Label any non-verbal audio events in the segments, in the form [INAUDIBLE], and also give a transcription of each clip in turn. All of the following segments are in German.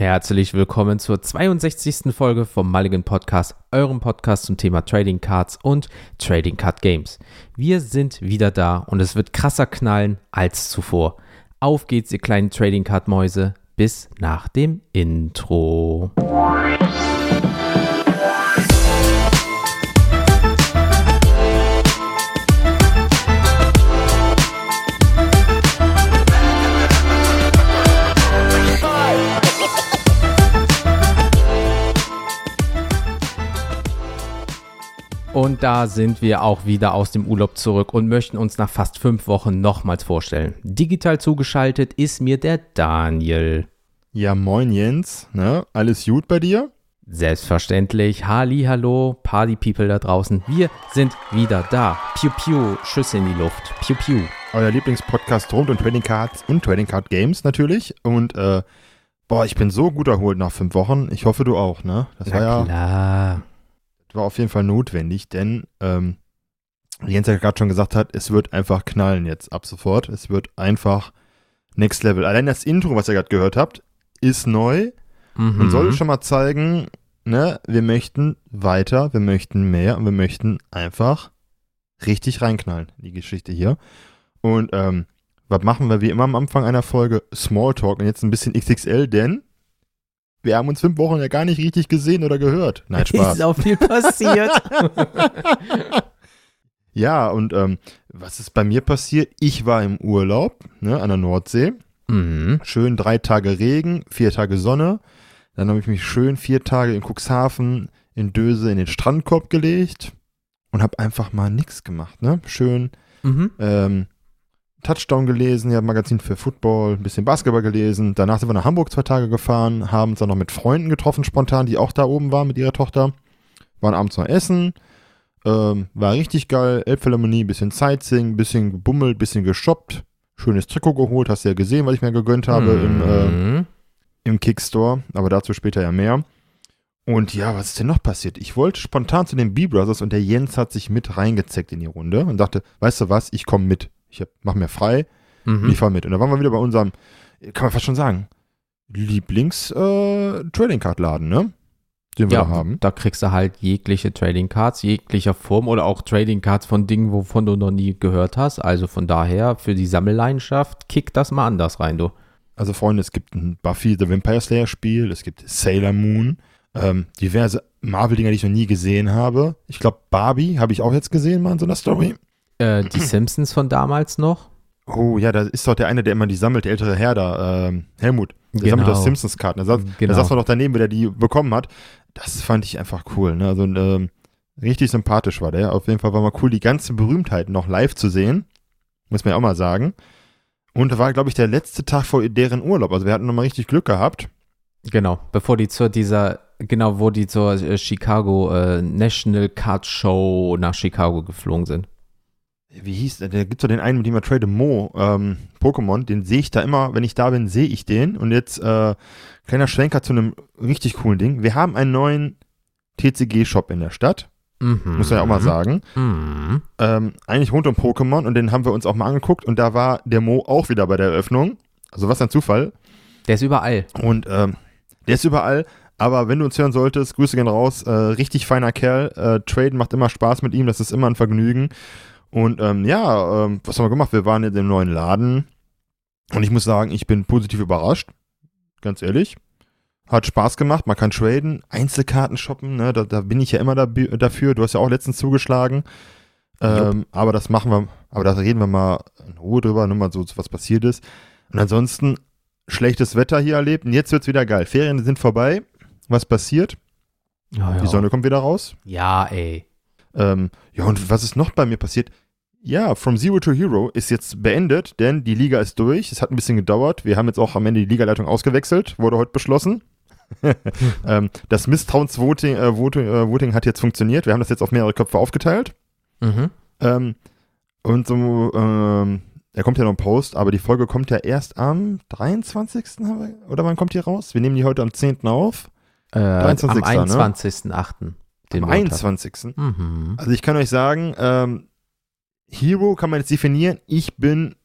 Herzlich willkommen zur 62. Folge vom Mulligan Podcast, eurem Podcast zum Thema Trading Cards und Trading Card Games. Wir sind wieder da und es wird krasser knallen als zuvor. Auf geht's, ihr kleinen Trading Card Mäuse, bis nach dem Intro. Und da sind wir auch wieder aus dem Urlaub zurück und möchten uns nach fast fünf Wochen nochmals vorstellen. Digital zugeschaltet ist mir der Daniel. Ja, moin Jens, ne? Alles gut bei dir? Selbstverständlich. Halli, hallo, Party People da draußen. Wir sind wieder da. Piu Piu, Schüsse in die Luft. Piu Piu. Euer Lieblingspodcast rund um Trading Cards und Trading Card Games natürlich. Und äh, boah, ich bin so gut erholt nach fünf Wochen. Ich hoffe, du auch, ne? Das Na war ja. Klar war auf jeden Fall notwendig, denn ähm, wie Jens ja gerade schon gesagt hat, es wird einfach knallen jetzt ab sofort. Es wird einfach Next Level. Allein das Intro, was ihr gerade gehört habt, ist neu mhm. und soll schon mal zeigen, ne, wir möchten weiter, wir möchten mehr und wir möchten einfach richtig reinknallen in die Geschichte hier. Und ähm, was machen wir wie immer am Anfang einer Folge? Smalltalk und jetzt ein bisschen XXL, denn wir haben uns fünf Wochen ja gar nicht richtig gesehen oder gehört. Nein, Spaß. Ist auch viel passiert. [LAUGHS] ja, und ähm, was ist bei mir passiert? Ich war im Urlaub ne, an der Nordsee. Mhm. Schön drei Tage Regen, vier Tage Sonne. Dann habe ich mich schön vier Tage in Cuxhaven in Döse in den Strandkorb gelegt und habe einfach mal nichts gemacht. Ne? Schön mhm. ähm, Touchdown gelesen, ja, Magazin für Football, ein bisschen Basketball gelesen. Danach sind wir nach Hamburg zwei Tage gefahren, haben uns dann noch mit Freunden getroffen, spontan, die auch da oben waren mit ihrer Tochter. Waren abends noch essen. Ähm, war richtig geil. Elbphilharmonie, bisschen Sightseeing, bisschen gebummelt, bisschen geshoppt. Schönes Trikot geholt, hast du ja gesehen, was ich mir gegönnt habe mhm. im, äh, im Kickstore. Aber dazu später ja mehr. Und ja, was ist denn noch passiert? Ich wollte spontan zu den B-Brothers und der Jens hat sich mit reingezeckt in die Runde und dachte, weißt du was, ich komme mit ich mache mir frei mhm. ich fahre mit. Und da waren wir wieder bei unserem, kann man fast schon sagen, Lieblings-Trading-Card-Laden, äh, ne? Den wir ja, da haben. Da kriegst du halt jegliche Trading Cards, jeglicher Form oder auch Trading Cards von Dingen, wovon du noch nie gehört hast. Also von daher, für die Sammelleidenschaft, kick das mal anders rein, du. Also Freunde, es gibt ein Buffy the Vampire Slayer Spiel, es gibt Sailor Moon, ähm, diverse Marvel-Dinger, die ich noch nie gesehen habe. Ich glaube, Barbie habe ich auch jetzt gesehen mal in so einer Story. Äh, die [CLEARS THROAT] Simpsons von damals noch. Oh ja, da ist doch der eine, der immer die sammelt, der ältere Herr da, ähm, Helmut. Der genau. sammelt doch Simpsons-Karten. Da, saß, genau. da saß man doch daneben, wer der die bekommen hat. Das fand ich einfach cool. Ne? Also ähm, richtig sympathisch war der. Auf jeden Fall war mal cool, die ganze Berühmtheit noch live zu sehen. Muss man ja auch mal sagen. Und da war, glaube ich, der letzte Tag vor deren Urlaub. Also wir hatten nochmal richtig Glück gehabt. Genau, bevor die zu dieser, genau, wo die zur äh, Chicago äh, National Card Show nach Chicago geflogen sind wie hieß der? Da gibt es doch den einen, mit dem wir trade Mo, ähm, Pokémon, den sehe ich da immer, wenn ich da bin, sehe ich den. Und jetzt äh, kleiner Schwenker zu einem richtig coolen Ding. Wir haben einen neuen TCG-Shop in der Stadt. Mhm. Muss man ja auch mal sagen. Mhm. Ähm, eigentlich rund um Pokémon und den haben wir uns auch mal angeguckt und da war der Mo auch wieder bei der Eröffnung. Also was ein Zufall. Der ist überall. Und ähm, der ist überall. Aber wenn du uns hören solltest, Grüße gehen raus. Äh, richtig feiner Kerl. Äh, Traden macht immer Spaß mit ihm. Das ist immer ein Vergnügen. Und ähm, ja, ähm, was haben wir gemacht? Wir waren in dem neuen Laden und ich muss sagen, ich bin positiv überrascht. Ganz ehrlich. Hat Spaß gemacht, man kann traden, Einzelkarten shoppen, ne? da, da bin ich ja immer da, dafür. Du hast ja auch letztens zugeschlagen. Ähm, aber das machen wir, aber da reden wir mal in Ruhe drüber, nur mal so, was passiert ist. Und ansonsten schlechtes Wetter hier erlebt und jetzt wird's wieder geil. Ferien sind vorbei. Was passiert? Ja, Die Sonne kommt wieder raus. Ja, ey. Ähm, ja, und was ist noch bei mir passiert? Ja, From Zero to Hero ist jetzt beendet, denn die Liga ist durch. Es hat ein bisschen gedauert. Wir haben jetzt auch am Ende die Ligaleitung ausgewechselt, wurde heute beschlossen. [LAUGHS] ähm, das Misstrauensvoting äh, Voting, äh, Voting hat jetzt funktioniert. Wir haben das jetzt auf mehrere Köpfe aufgeteilt. Mhm. Ähm, und so, ähm, da kommt ja noch ein Post, aber die Folge kommt ja erst am 23. Oder wann kommt die raus? Wir nehmen die heute am 10. auf. Äh, 23. Am 21.8. Ne? Am 21. Mhm. Also ich kann euch sagen, ähm, Hero kann man jetzt definieren. Ich bin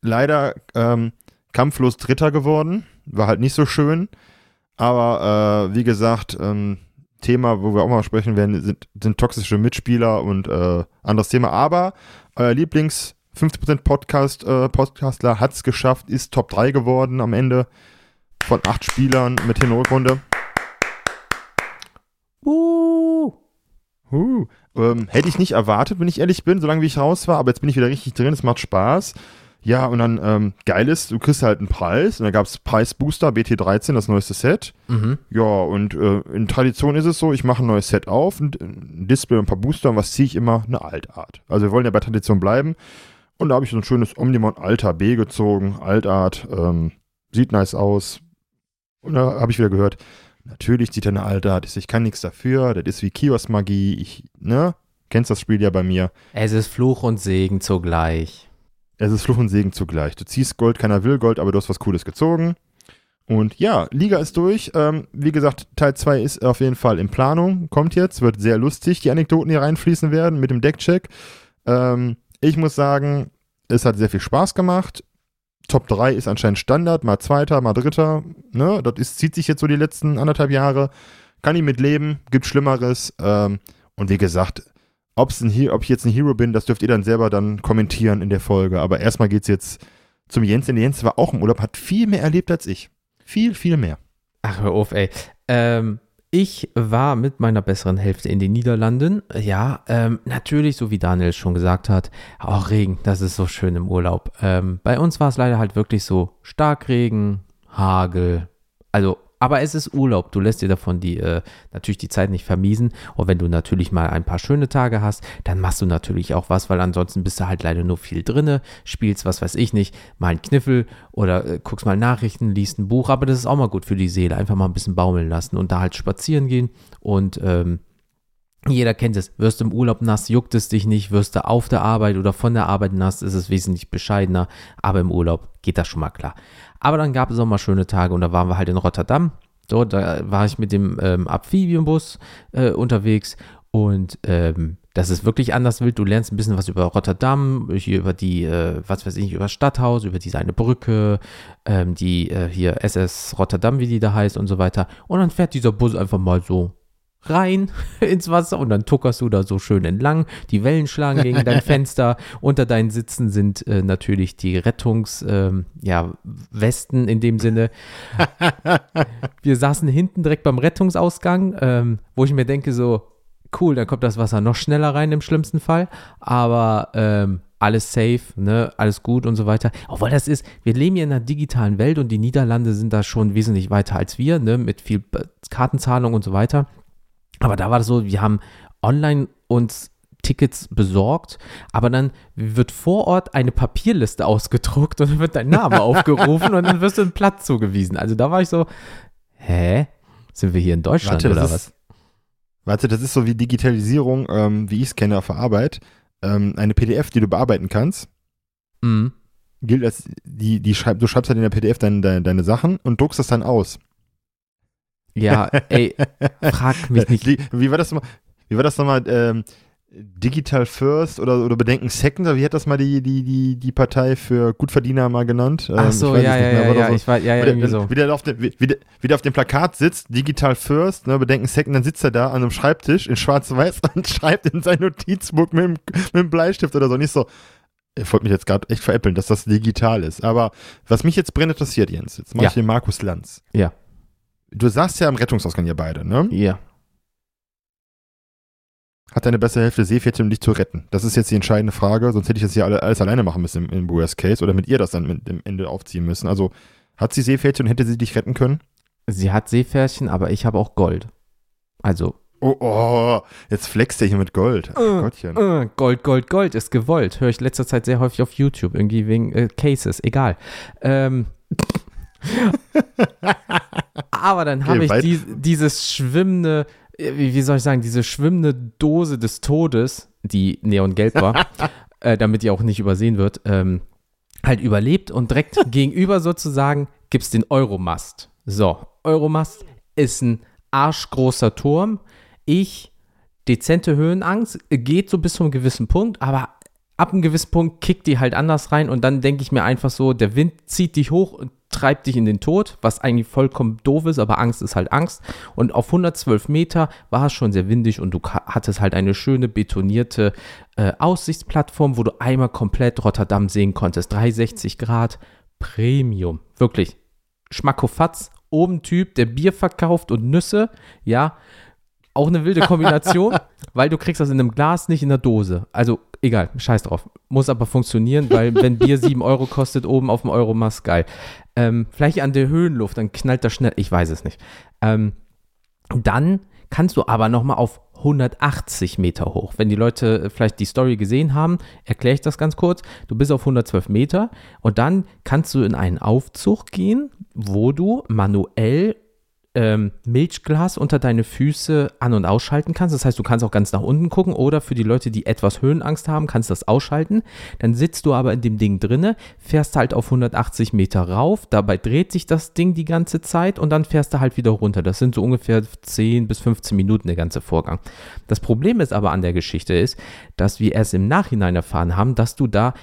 leider ähm, kampflos Dritter geworden. War halt nicht so schön. Aber äh, wie gesagt, ähm, Thema, wo wir auch mal sprechen werden, sind, sind toxische Mitspieler und äh, anderes Thema. Aber euer Lieblings 50% Podcast, äh, Podcastler hat es geschafft, ist Top 3 geworden am Ende von acht Spielern mit hin Rückrunde. Uh. Uh. Ähm, hätte ich nicht erwartet, wenn ich ehrlich bin, solange wie ich raus war, aber jetzt bin ich wieder richtig drin, es macht Spaß. Ja, und dann ähm, geil ist, du kriegst halt einen Preis und dann gab es Preisbooster BT13, das neueste Set. Mhm. Ja, und äh, in Tradition ist es so, ich mache ein neues Set auf, ein, ein Display und ein paar Booster und was ziehe ich immer? Eine Altart. Also wir wollen ja bei Tradition bleiben. Und da habe ich so ein schönes Omnimon Alter B gezogen, Altart, ähm, sieht nice aus. Und da habe ich wieder gehört, natürlich zieht er eine Altart, ich kann nichts dafür, das ist wie Kiosk-Magie, ich, ne? Kennst das Spiel ja bei mir. Es ist Fluch und Segen zugleich. Es ist Fluch und Segen zugleich. Du ziehst Gold, keiner will Gold, aber du hast was Cooles gezogen. Und ja, Liga ist durch. Ähm, wie gesagt, Teil 2 ist auf jeden Fall in Planung. Kommt jetzt, wird sehr lustig, die Anekdoten, die reinfließen werden mit dem Deckcheck. Ähm, ich muss sagen, es hat sehr viel Spaß gemacht. Top 3 ist anscheinend Standard, mal Zweiter, mal Dritter. Ne? Das ist, zieht sich jetzt so die letzten anderthalb Jahre. Kann ich mit leben, gibt Schlimmeres. Ähm, und wie gesagt, Ob's ein, ob ich jetzt ein Hero bin, das dürft ihr dann selber dann kommentieren in der Folge. Aber erstmal geht's jetzt zum Jens. Denn Jens war auch im Urlaub, hat viel mehr erlebt als ich. Viel, viel mehr. Ach, hör auf, ey. Ähm, ich war mit meiner besseren Hälfte in den Niederlanden. Ja, ähm, natürlich, so wie Daniel schon gesagt hat, auch Regen, das ist so schön im Urlaub. Ähm, bei uns war es leider halt wirklich so Starkregen, Hagel, also aber es ist Urlaub. Du lässt dir davon die, äh, natürlich die Zeit nicht vermiesen. Und wenn du natürlich mal ein paar schöne Tage hast, dann machst du natürlich auch was, weil ansonsten bist du halt leider nur viel drinne, spielst, was weiß ich nicht, mal einen Kniffel oder äh, guckst mal Nachrichten, liest ein Buch. Aber das ist auch mal gut für die Seele. Einfach mal ein bisschen baumeln lassen und da halt spazieren gehen und, ähm, jeder kennt es. Wirst du im Urlaub nass, juckt es dich nicht. Wirst du auf der Arbeit oder von der Arbeit nass, ist es wesentlich bescheidener. Aber im Urlaub geht das schon mal klar. Aber dann gab es auch mal schöne Tage und da waren wir halt in Rotterdam. So, da war ich mit dem ähm, Amphibienbus äh, unterwegs und ähm, das ist wirklich anders wild. Du lernst ein bisschen was über Rotterdam, hier über die, äh, was weiß ich, über das Stadthaus, über diese eine Brücke, ähm, die äh, hier SS Rotterdam, wie die da heißt und so weiter. Und dann fährt dieser Bus einfach mal so rein [LAUGHS] ins Wasser und dann tuckerst du da so schön entlang. Die Wellen schlagen gegen dein [LAUGHS] Fenster. Unter deinen Sitzen sind äh, natürlich die Rettungs, ja, Westen in dem Sinne. [LAUGHS] Wir saßen hinten direkt beim Rettungsausgang, ähm, wo ich mir denke so, cool, dann kommt das Wasser noch schneller rein im schlimmsten Fall. Aber ähm, alles safe, ne, alles gut und so weiter. Obwohl das ist, wir leben hier in einer digitalen Welt und die Niederlande sind da schon wesentlich weiter als wir, ne, mit viel Kartenzahlung und so weiter. Aber da war das so, wir haben online uns Tickets besorgt, aber dann wird vor Ort eine Papierliste ausgedruckt und dann wird dein Name [LAUGHS] aufgerufen und dann wirst du einen Platz zugewiesen. Also da war ich so, hä? Sind wir hier in Deutschland warte, oder was? Ist, warte, das ist so wie Digitalisierung, ähm, wie ich es kenne auf der Arbeit. Ähm, eine PDF, die du bearbeiten kannst, mhm. gilt als, die, die schreib, du schreibst halt in der PDF deine, deine, deine Sachen und druckst das dann aus. Ja, ey, frag mich [LAUGHS] nicht. Wie war das nochmal? Wie war das nochmal? Ähm, Digital First oder, oder Bedenken Second, wie hat das mal die, die, die, die Partei für Gutverdiener mal genannt? Ach ähm, so, ja, ja, ja, ja, so. ich war, ja, ja, irgendwie so. Wie der, auf dem, wie, wie, der auf dem Plakat sitzt, Digital First, ne, Bedenken Second, dann sitzt er da an einem Schreibtisch in schwarz-weiß [LAUGHS] und schreibt in sein Notizbuch mit, dem, mit dem Bleistift oder so. Nicht so, ich wollte mich jetzt gerade echt veräppeln, dass das digital ist. Aber was mich jetzt brennend interessiert, Jens, jetzt mache ja. ich den Markus Lanz. Ja. Du saßt ja am Rettungsausgang, ihr beide, ne? Ja. Hat deine bessere Hälfte Seepferdchen, um dich zu retten? Das ist jetzt die entscheidende Frage, sonst hätte ich das hier alles alleine machen müssen im, im Worst Case oder mit ihr das dann mit dem Ende aufziehen müssen. Also hat sie Seepferdchen und hätte sie dich retten können? Sie hat Seepferdchen, aber ich habe auch Gold. Also. Oh, oh, jetzt flext er hier mit Gold. Uh, Gottchen. Uh, Gold, Gold, Gold ist gewollt. Höre ich letzter Zeit sehr häufig auf YouTube, irgendwie wegen äh, Cases, egal. Ähm. [LAUGHS] Aber dann habe okay, ich die, dieses schwimmende, wie, wie, soll ich sagen, diese schwimmende Dose des Todes, die neongelb war, [LAUGHS] äh, damit die auch nicht übersehen wird, ähm, halt überlebt und direkt [LAUGHS] gegenüber sozusagen gibt es den Euromast. So, Euromast ist ein arschgroßer Turm. Ich, dezente Höhenangst, geht so bis zu einem gewissen Punkt, aber ab einem gewissen Punkt kickt die halt anders rein und dann denke ich mir einfach so, der Wind zieht dich hoch und treibt dich in den Tod, was eigentlich vollkommen doof ist, aber Angst ist halt Angst. Und auf 112 Meter war es schon sehr windig und du hattest halt eine schöne betonierte äh, Aussichtsplattform, wo du einmal komplett Rotterdam sehen konntest. 360 Grad, Premium. Wirklich. Schmackofatz, oben Typ, der Bier verkauft und Nüsse, ja. Auch eine wilde Kombination, [LAUGHS] weil du kriegst das in einem Glas, nicht in der Dose. Also egal, scheiß drauf. Muss aber funktionieren, weil wenn Bier 7 Euro kostet, oben auf dem Euromast, geil. Ähm, vielleicht an der Höhenluft, dann knallt das schnell, ich weiß es nicht. Ähm, dann kannst du aber nochmal auf 180 Meter hoch. Wenn die Leute vielleicht die Story gesehen haben, erkläre ich das ganz kurz. Du bist auf 112 Meter und dann kannst du in einen Aufzug gehen, wo du manuell ähm, Milchglas unter deine Füße an- und ausschalten kannst. Das heißt, du kannst auch ganz nach unten gucken oder für die Leute, die etwas Höhenangst haben, kannst du das ausschalten. Dann sitzt du aber in dem Ding drinne, fährst halt auf 180 Meter rauf, dabei dreht sich das Ding die ganze Zeit und dann fährst du halt wieder runter. Das sind so ungefähr 10 bis 15 Minuten der ganze Vorgang. Das Problem ist aber an der Geschichte ist, dass wir erst im Nachhinein erfahren haben, dass du da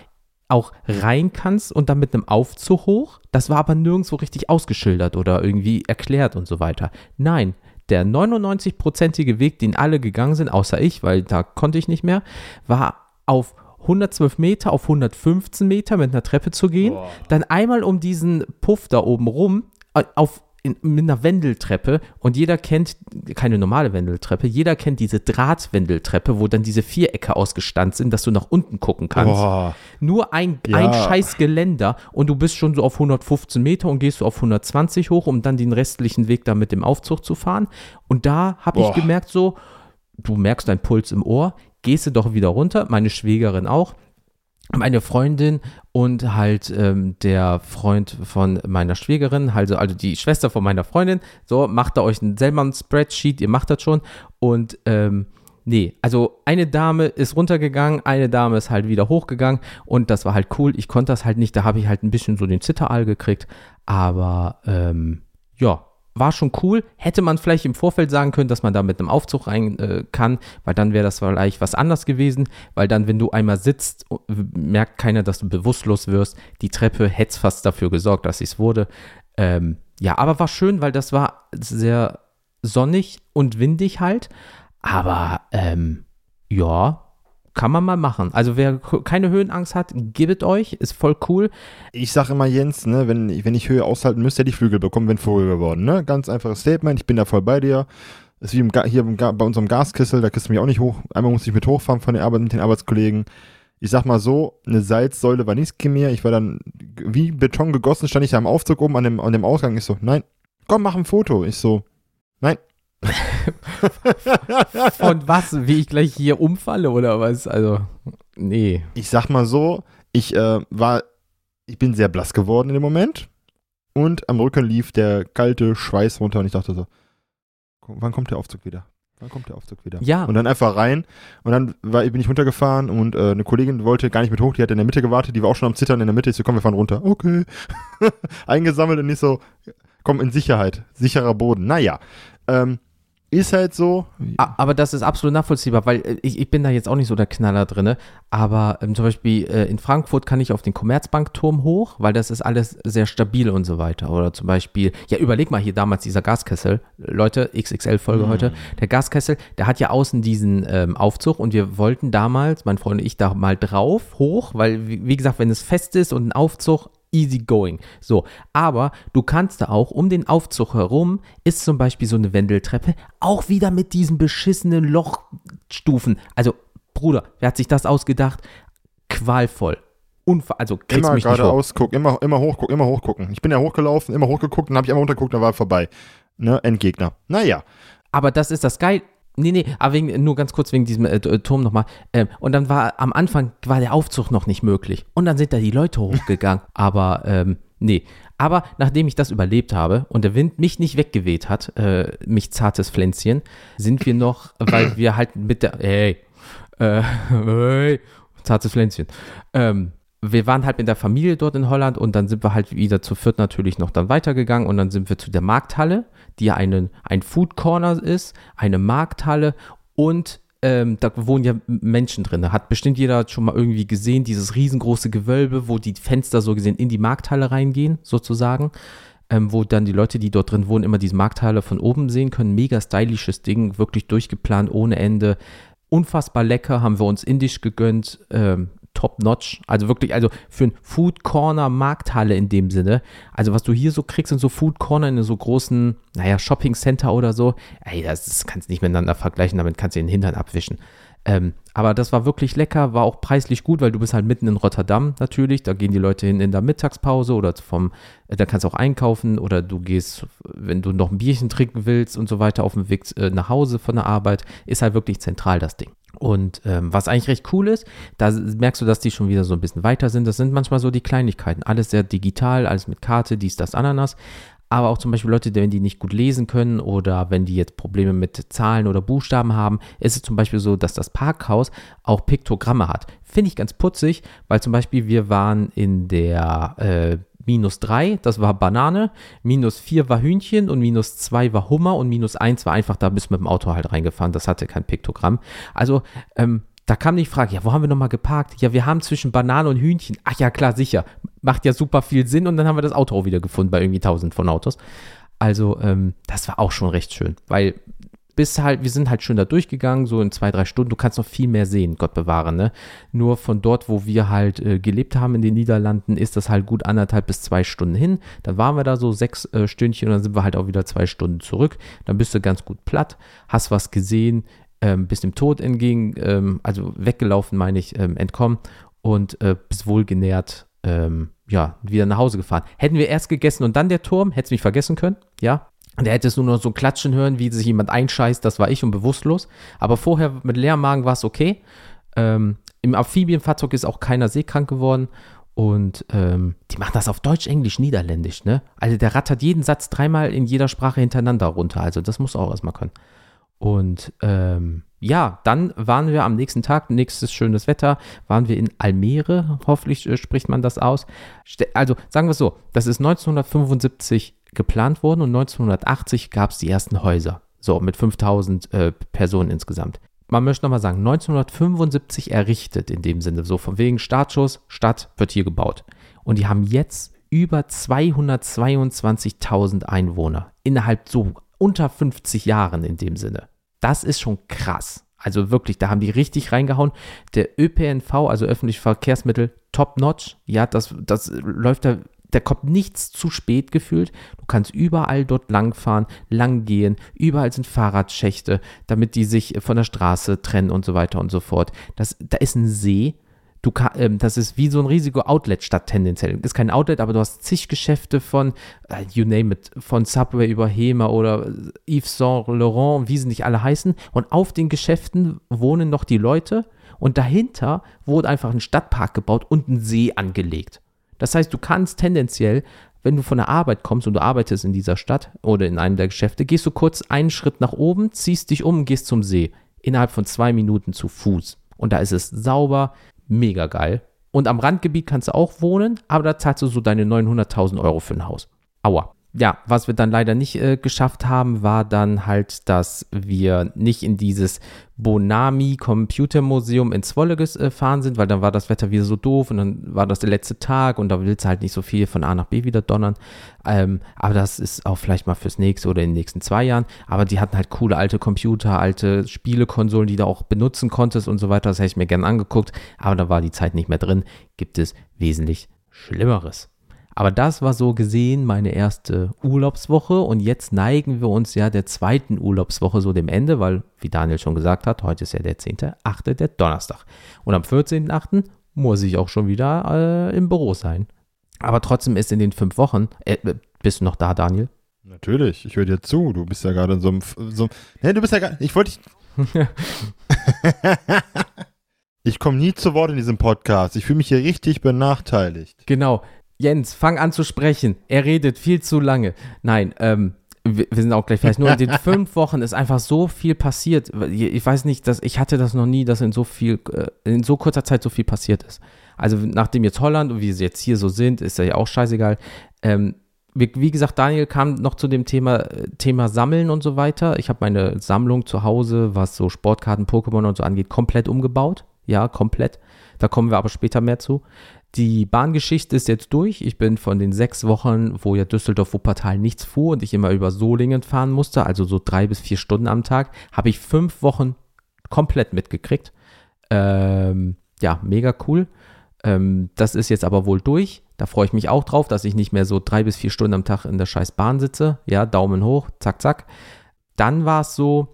auch rein kannst und dann mit einem Aufzug hoch. Das war aber nirgendwo richtig ausgeschildert oder irgendwie erklärt und so weiter. Nein, der 99-prozentige Weg, den alle gegangen sind, außer ich, weil da konnte ich nicht mehr, war auf 112 Meter auf 115 Meter mit einer Treppe zu gehen, Boah. dann einmal um diesen Puff da oben rum äh, auf in, mit einer Wendeltreppe und jeder kennt, keine normale Wendeltreppe, jeder kennt diese Drahtwendeltreppe, wo dann diese Vierecke ausgestanzt sind, dass du nach unten gucken kannst. Boah. Nur ein, ja. ein scheiß Geländer und du bist schon so auf 115 Meter und gehst so auf 120 hoch, um dann den restlichen Weg da mit dem Aufzug zu fahren. Und da habe ich gemerkt so, du merkst deinen Puls im Ohr, gehst du doch wieder runter, meine Schwägerin auch meine Freundin und halt ähm, der Freund von meiner Schwägerin, also, also die Schwester von meiner Freundin, so, macht da euch ein selber ein Spreadsheet, ihr macht das schon. Und ähm, nee, also eine Dame ist runtergegangen, eine Dame ist halt wieder hochgegangen und das war halt cool, ich konnte das halt nicht, da habe ich halt ein bisschen so den Zitterall gekriegt, aber ähm, ja, war schon cool. Hätte man vielleicht im Vorfeld sagen können, dass man da mit einem Aufzug rein äh, kann, weil dann wäre das vielleicht was anders gewesen, weil dann, wenn du einmal sitzt, merkt keiner, dass du bewusstlos wirst. Die Treppe hätte fast dafür gesorgt, dass es wurde. Ähm, ja, aber war schön, weil das war sehr sonnig und windig halt. Aber ähm, ja, kann man mal machen. Also wer keine Höhenangst hat, gebet euch, ist voll cool. Ich sage immer Jens, ne, wenn, wenn ich Höhe aushalten müsste, hätte ich Flügel bekommen, wenn Vogel geworden. Ne? Ganz einfaches Statement, ich bin da voll bei dir. Ist wie im, hier im, bei unserem Gaskessel, da kriegst du mich auch nicht hoch. Einmal musste ich mit hochfahren von der Arbeit mit den Arbeitskollegen. Ich sag mal so, eine Salzsäule war nichts mehr. Ich war dann wie Beton gegossen, stand ich da am Aufzug oben an dem, an dem Ausgang. Ich so, nein, komm, mach ein Foto. Ich so, nein, [LAUGHS] [LAUGHS] Von was? Wie ich gleich hier umfalle oder was? Also, nee. Ich sag mal so, ich äh, war, ich bin sehr blass geworden in dem Moment und am Rücken lief der kalte Schweiß runter und ich dachte so, wann kommt der Aufzug wieder? Wann kommt der Aufzug wieder? Ja. Und dann einfach rein und dann war, bin ich runtergefahren und äh, eine Kollegin wollte gar nicht mit hoch, die hat in der Mitte gewartet, die war auch schon am Zittern in der Mitte. Ich so, komm, wir fahren runter. Okay. [LAUGHS] Eingesammelt und nicht so, komm, in Sicherheit. Sicherer Boden. Naja. Ähm, ist halt so. Aber das ist absolut nachvollziehbar, weil äh, ich, ich bin da jetzt auch nicht so der Knaller drin. Aber ähm, zum Beispiel äh, in Frankfurt kann ich auf den Commerzbankturm hoch, weil das ist alles sehr stabil und so weiter. Oder zum Beispiel, ja, überleg mal hier damals dieser Gaskessel. Leute, XXL-Folge mhm. heute. Der Gaskessel, der hat ja außen diesen ähm, Aufzug und wir wollten damals, mein Freund und ich, da mal drauf hoch, weil, wie, wie gesagt, wenn es fest ist und ein Aufzug easy going. So, aber du kannst da auch um den Aufzug herum ist zum Beispiel so eine Wendeltreppe, auch wieder mit diesen beschissenen Lochstufen. Also, Bruder, wer hat sich das ausgedacht? Qualvoll. Unfall, also kriegst immer mich nicht hoch. gucken, immer, immer hochgucken, immer hochgucken. Ich bin ja hochgelaufen, immer hochgeguckt, dann habe ich einmal runtergeguckt, dann war er vorbei. Ne, Endgegner. Naja. Aber das ist das Geil. Nee, nee, aber wegen, nur ganz kurz wegen diesem äh, Turm nochmal. Ähm, und dann war am Anfang war der Aufzug noch nicht möglich. Und dann sind da die Leute hochgegangen. [LAUGHS] aber ähm, nee. Aber nachdem ich das überlebt habe und der Wind mich nicht weggeweht hat, äh, mich zartes Pflänzchen, sind wir noch, [COUGHS] weil wir halt mit der, hey, äh, [LAUGHS] hey, zartes Pflänzchen, ähm, wir waren halt mit der Familie dort in Holland und dann sind wir halt wieder zu viert natürlich noch dann weitergegangen und dann sind wir zu der Markthalle, die einen, ein Food Corner ist, eine Markthalle und ähm, da wohnen ja Menschen drin. Hat bestimmt jeder schon mal irgendwie gesehen, dieses riesengroße Gewölbe, wo die Fenster so gesehen in die Markthalle reingehen, sozusagen. Ähm, wo dann die Leute, die dort drin wohnen, immer diese Markthalle von oben sehen können. Mega stylisches Ding, wirklich durchgeplant, ohne Ende. Unfassbar lecker, haben wir uns indisch gegönnt. Ähm, top-notch. Also wirklich, also für ein Food Corner Markthalle in dem Sinne. Also was du hier so kriegst in so Food Corner in so großen, naja, Shopping Center oder so, ey, das, das kannst du nicht miteinander vergleichen, damit kannst du den Hintern abwischen. Ähm, aber das war wirklich lecker, war auch preislich gut, weil du bist halt mitten in Rotterdam natürlich. Da gehen die Leute hin in der Mittagspause oder vom, äh, da kannst du auch einkaufen oder du gehst, wenn du noch ein Bierchen trinken willst und so weiter auf dem Weg äh, nach Hause von der Arbeit, ist halt wirklich zentral das Ding. Und ähm, was eigentlich recht cool ist, da merkst du, dass die schon wieder so ein bisschen weiter sind. Das sind manchmal so die Kleinigkeiten. Alles sehr digital, alles mit Karte, dies, das, Ananas. Aber auch zum Beispiel Leute, wenn die nicht gut lesen können oder wenn die jetzt Probleme mit Zahlen oder Buchstaben haben, ist es zum Beispiel so, dass das Parkhaus auch Piktogramme hat. Finde ich ganz putzig, weil zum Beispiel wir waren in der äh, minus 3, das war Banane, minus 4 war Hühnchen und minus 2 war Hummer und minus 1 war einfach, da bist mit dem Auto halt reingefahren, das hatte kein Piktogramm. Also, ähm, da kam die Frage, ja, wo haben wir nochmal geparkt? Ja, wir haben zwischen Banane und Hühnchen. Ach ja, klar, sicher. Macht ja super viel Sinn und dann haben wir das Auto auch wieder gefunden bei irgendwie 1000 von Autos. Also, ähm, das war auch schon recht schön, weil bis halt, wir sind halt schön da durchgegangen, so in zwei, drei Stunden. Du kannst noch viel mehr sehen, Gott bewahre, ne? Nur von dort, wo wir halt äh, gelebt haben in den Niederlanden, ist das halt gut anderthalb bis zwei Stunden hin. Dann waren wir da so sechs äh, Stündchen und dann sind wir halt auch wieder zwei Stunden zurück. Dann bist du ganz gut platt, hast was gesehen, ähm, bist dem Tod entgegen, ähm, also weggelaufen, meine ich, ähm, entkommen und äh, bist wohlgenährt, ähm, ja, wieder nach Hause gefahren. Hätten wir erst gegessen und dann der Turm, hättest du mich vergessen können, ja, und er hätte es nur noch so klatschen hören, wie sich jemand einscheißt, das war ich und bewusstlos. Aber vorher mit leerem Magen war es okay. Ähm, Im Amphibienfahrzeug ist auch keiner seekrank geworden. Und ähm, die machen das auf Deutsch, Englisch, Niederländisch, ne? Also der rattert jeden Satz dreimal in jeder Sprache hintereinander runter. Also das muss auch erstmal können. Und ähm, ja, dann waren wir am nächsten Tag, nächstes schönes Wetter, waren wir in Almere, hoffentlich äh, spricht man das aus. Also sagen wir es so, das ist 1975 geplant worden und 1980 gab es die ersten Häuser. So, mit 5000 äh, Personen insgesamt. Man möchte nochmal sagen, 1975 errichtet in dem Sinne, so von wegen Startschuss, Stadt wird hier gebaut. Und die haben jetzt über 222.000 Einwohner innerhalb so unter 50 Jahren in dem Sinne. Das ist schon krass. Also wirklich, da haben die richtig reingehauen. Der ÖPNV, also öffentliche Verkehrsmittel, top notch. Ja, das, das läuft da da kommt nichts zu spät gefühlt. Du kannst überall dort langfahren, lang gehen, überall sind Fahrradschächte, damit die sich von der Straße trennen und so weiter und so fort. Das, da ist ein See. Du ähm, das ist wie so ein riesige Outlet-Stadt tendenziell. Ist kein Outlet, aber du hast zig Geschäfte von, äh, you name it, von Subway über Hema oder Yves Saint Laurent, wie sie nicht alle heißen. Und auf den Geschäften wohnen noch die Leute. Und dahinter wurde einfach ein Stadtpark gebaut und ein See angelegt. Das heißt, du kannst tendenziell, wenn du von der Arbeit kommst und du arbeitest in dieser Stadt oder in einem der Geschäfte, gehst du kurz einen Schritt nach oben, ziehst dich um und gehst zum See. Innerhalb von zwei Minuten zu Fuß. Und da ist es sauber, mega geil. Und am Randgebiet kannst du auch wohnen, aber da zahlst du so deine 900.000 Euro für ein Haus. Aua ja, was wir dann leider nicht äh, geschafft haben, war dann halt, dass wir nicht in dieses Bonami Computer Museum in Zwolle gefahren äh, sind, weil dann war das Wetter wieder so doof und dann war das der letzte Tag und da willst du halt nicht so viel von A nach B wieder donnern. Ähm, aber das ist auch vielleicht mal fürs nächste oder in den nächsten zwei Jahren. Aber die hatten halt coole alte Computer, alte Spielekonsolen, die du auch benutzen konntest und so weiter. Das hätte ich mir gerne angeguckt, aber da war die Zeit nicht mehr drin. Gibt es wesentlich Schlimmeres. Aber das war so gesehen meine erste Urlaubswoche und jetzt neigen wir uns ja der zweiten Urlaubswoche so dem Ende, weil, wie Daniel schon gesagt hat, heute ist ja der 10.8., der Donnerstag. Und am 14.8. muss ich auch schon wieder äh, im Büro sein. Aber trotzdem ist in den fünf Wochen, äh, bist du noch da, Daniel? Natürlich, ich höre dir zu. Du bist ja gerade in so einem. So, nee, du bist ja gar. Ich wollte dich. [LAUGHS] ich komme nie zu Wort in diesem Podcast. Ich fühle mich hier richtig benachteiligt. Genau. Jens, fang an zu sprechen. Er redet viel zu lange. Nein, ähm, wir, wir sind auch gleich fertig. Nur in den [LAUGHS] fünf Wochen ist einfach so viel passiert. Ich weiß nicht, dass ich hatte das noch nie, dass in so viel, äh, in so kurzer Zeit so viel passiert ist. Also nachdem jetzt Holland und wie sie jetzt hier so sind, ist ja auch scheißegal. Ähm, wie, wie, gesagt, Daniel kam noch zu dem Thema, Thema Sammeln und so weiter. Ich habe meine Sammlung zu Hause, was so Sportkarten, Pokémon und so angeht, komplett umgebaut. Ja, komplett. Da kommen wir aber später mehr zu. Die Bahngeschichte ist jetzt durch. Ich bin von den sechs Wochen, wo ja Düsseldorf-Wuppertal nichts fuhr und ich immer über Solingen fahren musste, also so drei bis vier Stunden am Tag, habe ich fünf Wochen komplett mitgekriegt. Ähm, ja, mega cool. Ähm, das ist jetzt aber wohl durch. Da freue ich mich auch drauf, dass ich nicht mehr so drei bis vier Stunden am Tag in der scheiß Bahn sitze. Ja, Daumen hoch, zack, zack. Dann war es so,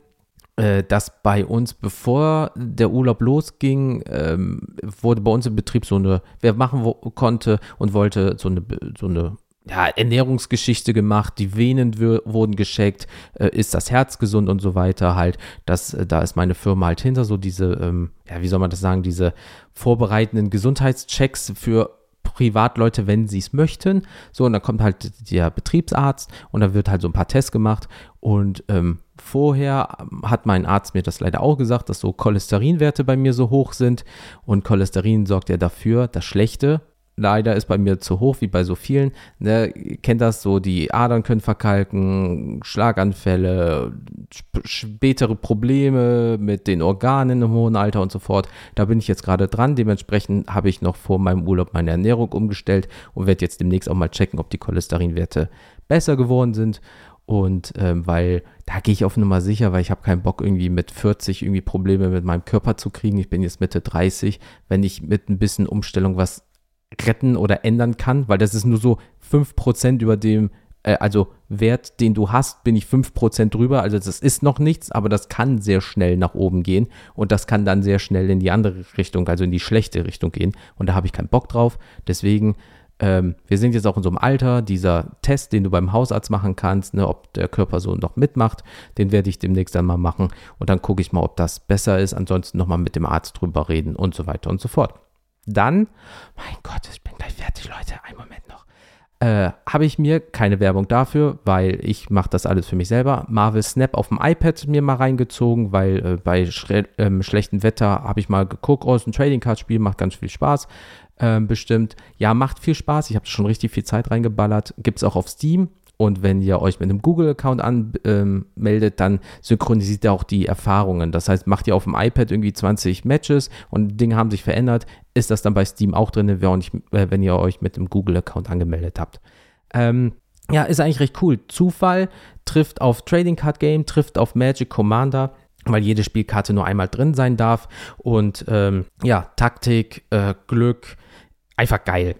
dass bei uns, bevor der Urlaub losging, ähm, wurde bei uns im Betrieb so eine, wer machen wo, konnte und wollte so eine, so eine ja, Ernährungsgeschichte gemacht, die Venen wurden gescheckt, äh, ist das Herz gesund und so weiter halt. Das, äh, da ist meine Firma halt hinter, so diese, ähm, ja, wie soll man das sagen, diese vorbereitenden Gesundheitschecks für Privatleute, wenn sie es möchten. So, und dann kommt halt der Betriebsarzt und da wird halt so ein paar Tests gemacht und ähm, vorher hat mein Arzt mir das leider auch gesagt, dass so Cholesterinwerte bei mir so hoch sind und Cholesterin sorgt ja dafür, das Schlechte leider ist bei mir zu hoch, wie bei so vielen. Ne, kennt das so, die Adern können verkalken, Schlaganfälle, spätere Probleme mit den Organen im hohen Alter und so fort. Da bin ich jetzt gerade dran. Dementsprechend habe ich noch vor meinem Urlaub meine Ernährung umgestellt und werde jetzt demnächst auch mal checken, ob die Cholesterinwerte besser geworden sind. Und ähm, weil da gehe ich auf Nummer sicher, weil ich habe keinen Bock irgendwie mit 40 irgendwie Probleme mit meinem Körper zu kriegen. Ich bin jetzt Mitte 30. Wenn ich mit ein bisschen Umstellung was retten oder ändern kann, weil das ist nur so 5% über dem, äh, also Wert, den du hast, bin ich 5% drüber. Also das ist noch nichts, aber das kann sehr schnell nach oben gehen und das kann dann sehr schnell in die andere Richtung, also in die schlechte Richtung gehen. Und da habe ich keinen Bock drauf. Deswegen ähm, wir sind jetzt auch in so einem Alter, dieser Test, den du beim Hausarzt machen kannst, ne, ob der Körper so noch mitmacht, den werde ich demnächst dann mal machen und dann gucke ich mal, ob das besser ist. Ansonsten nochmal mit dem Arzt drüber reden und so weiter und so fort. Dann, mein Gott, ich bin gleich fertig, Leute, einen Moment noch. Äh, habe ich mir keine Werbung dafür, weil ich mache das alles für mich selber. Marvel Snap auf dem iPad mir mal reingezogen, weil äh, bei ähm, schlechtem Wetter habe ich mal geguckt, oh, ist ein Trading Card Spiel, macht ganz viel Spaß. Ähm, bestimmt. Ja, macht viel Spaß. Ich habe schon richtig viel Zeit reingeballert. Gibt es auch auf Steam. Und wenn ihr euch mit einem Google-Account anmeldet, ähm, dann synchronisiert ihr auch die Erfahrungen. Das heißt, macht ihr auf dem iPad irgendwie 20 Matches und Dinge haben sich verändert, ist das dann bei Steam auch drin, äh, wenn ihr euch mit einem Google-Account angemeldet habt. Ähm, ja, ist eigentlich recht cool. Zufall trifft auf Trading Card Game, trifft auf Magic Commander weil jede Spielkarte nur einmal drin sein darf. Und ähm, ja, Taktik, äh, Glück, einfach geil.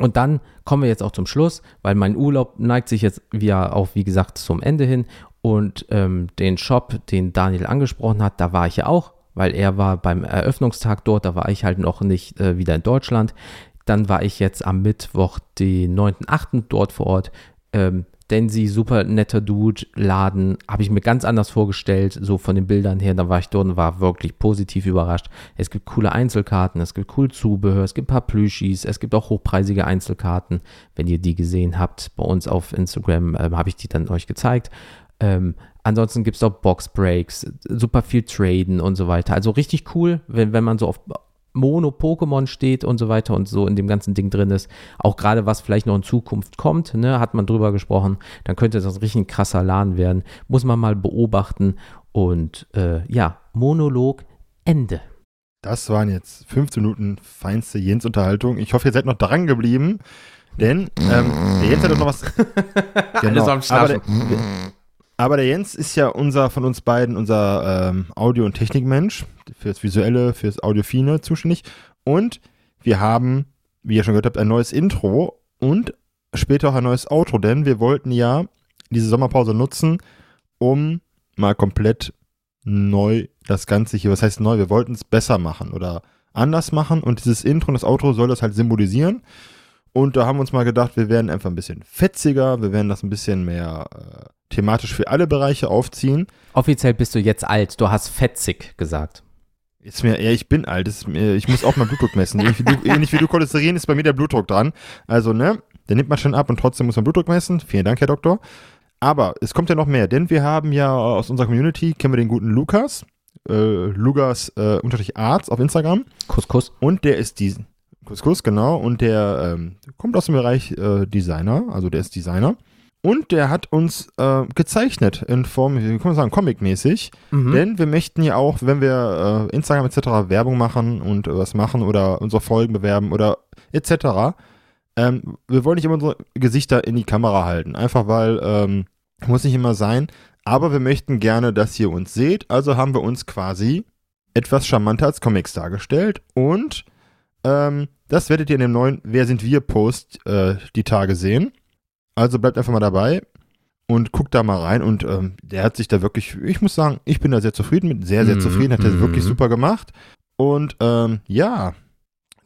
Und dann kommen wir jetzt auch zum Schluss, weil mein Urlaub neigt sich jetzt wieder auch, wie gesagt, zum Ende hin. Und ähm, den Shop, den Daniel angesprochen hat, da war ich ja auch, weil er war beim Eröffnungstag dort, da war ich halt noch nicht äh, wieder in Deutschland. Dann war ich jetzt am Mittwoch, den 9.8. dort vor Ort. Ähm, Densi, super netter Dude, Laden, habe ich mir ganz anders vorgestellt, so von den Bildern her. Da war ich dort und war wirklich positiv überrascht. Es gibt coole Einzelkarten, es gibt cool Zubehör, es gibt ein paar Plüschis, es gibt auch hochpreisige Einzelkarten. Wenn ihr die gesehen habt, bei uns auf Instagram äh, habe ich die dann euch gezeigt. Ähm, ansonsten gibt es auch Box-Breaks, super viel Traden und so weiter. Also richtig cool, wenn, wenn man so auf Mono-Pokémon steht und so weiter und so in dem ganzen Ding drin ist. Auch gerade was vielleicht noch in Zukunft kommt, ne, hat man drüber gesprochen, dann könnte das richtig ein krasser Laden werden. Muss man mal beobachten. Und äh, ja, Monolog Ende. Das waren jetzt 15 Minuten feinste Jens-Unterhaltung. Ich hoffe, ihr seid noch dran geblieben, denn ähm, der Jens hat doch noch was. [LAUGHS] genau, aber der, aber der Jens ist ja unser von uns beiden unser ähm, Audio- und Technikmensch fürs Visuelle, fürs Audiofine zuständig. Und wir haben, wie ihr schon gehört habt, ein neues Intro und später auch ein neues Outro, denn wir wollten ja diese Sommerpause nutzen, um mal komplett neu das Ganze hier, was heißt neu, wir wollten es besser machen oder anders machen und dieses Intro und das Outro soll das halt symbolisieren. Und da haben wir uns mal gedacht, wir werden einfach ein bisschen fetziger, wir werden das ein bisschen mehr äh, thematisch für alle Bereiche aufziehen. Offiziell bist du jetzt alt, du hast fetzig gesagt. Ist mir, ja, ich bin alt, ist mir, ich muss auch mal Blutdruck messen. ähnlich, wie du, [LAUGHS] ähnlich wie du Cholesterin ist bei mir der Blutdruck dran. Also, ne, der nimmt man schon ab und trotzdem muss man Blutdruck messen. Vielen Dank, Herr Doktor. Aber es kommt ja noch mehr, denn wir haben ja aus unserer Community, kennen wir den guten Lukas, äh, Lukas äh, Arzt auf Instagram. Kuss, Kuss. Und der ist diesen, Couscous, genau. Und der ähm, kommt aus dem Bereich äh, Designer, also der ist Designer. Und der hat uns äh, gezeichnet in Form, wie kann man sagen, comic-mäßig. Mhm. Denn wir möchten ja auch, wenn wir äh, Instagram etc. Werbung machen und äh, was machen oder unsere Folgen bewerben oder etc., ähm, wir wollen nicht immer unsere Gesichter in die Kamera halten. Einfach weil, ähm, muss nicht immer sein. Aber wir möchten gerne, dass ihr uns seht. Also haben wir uns quasi etwas charmanter als Comics dargestellt. Und ähm, das werdet ihr in dem neuen Wer sind wir Post äh, die Tage sehen. Also bleibt einfach mal dabei und guckt da mal rein. Und ähm, der hat sich da wirklich, ich muss sagen, ich bin da sehr zufrieden mit, sehr, sehr mhm. zufrieden, hat er mhm. wirklich super gemacht. Und ähm, ja,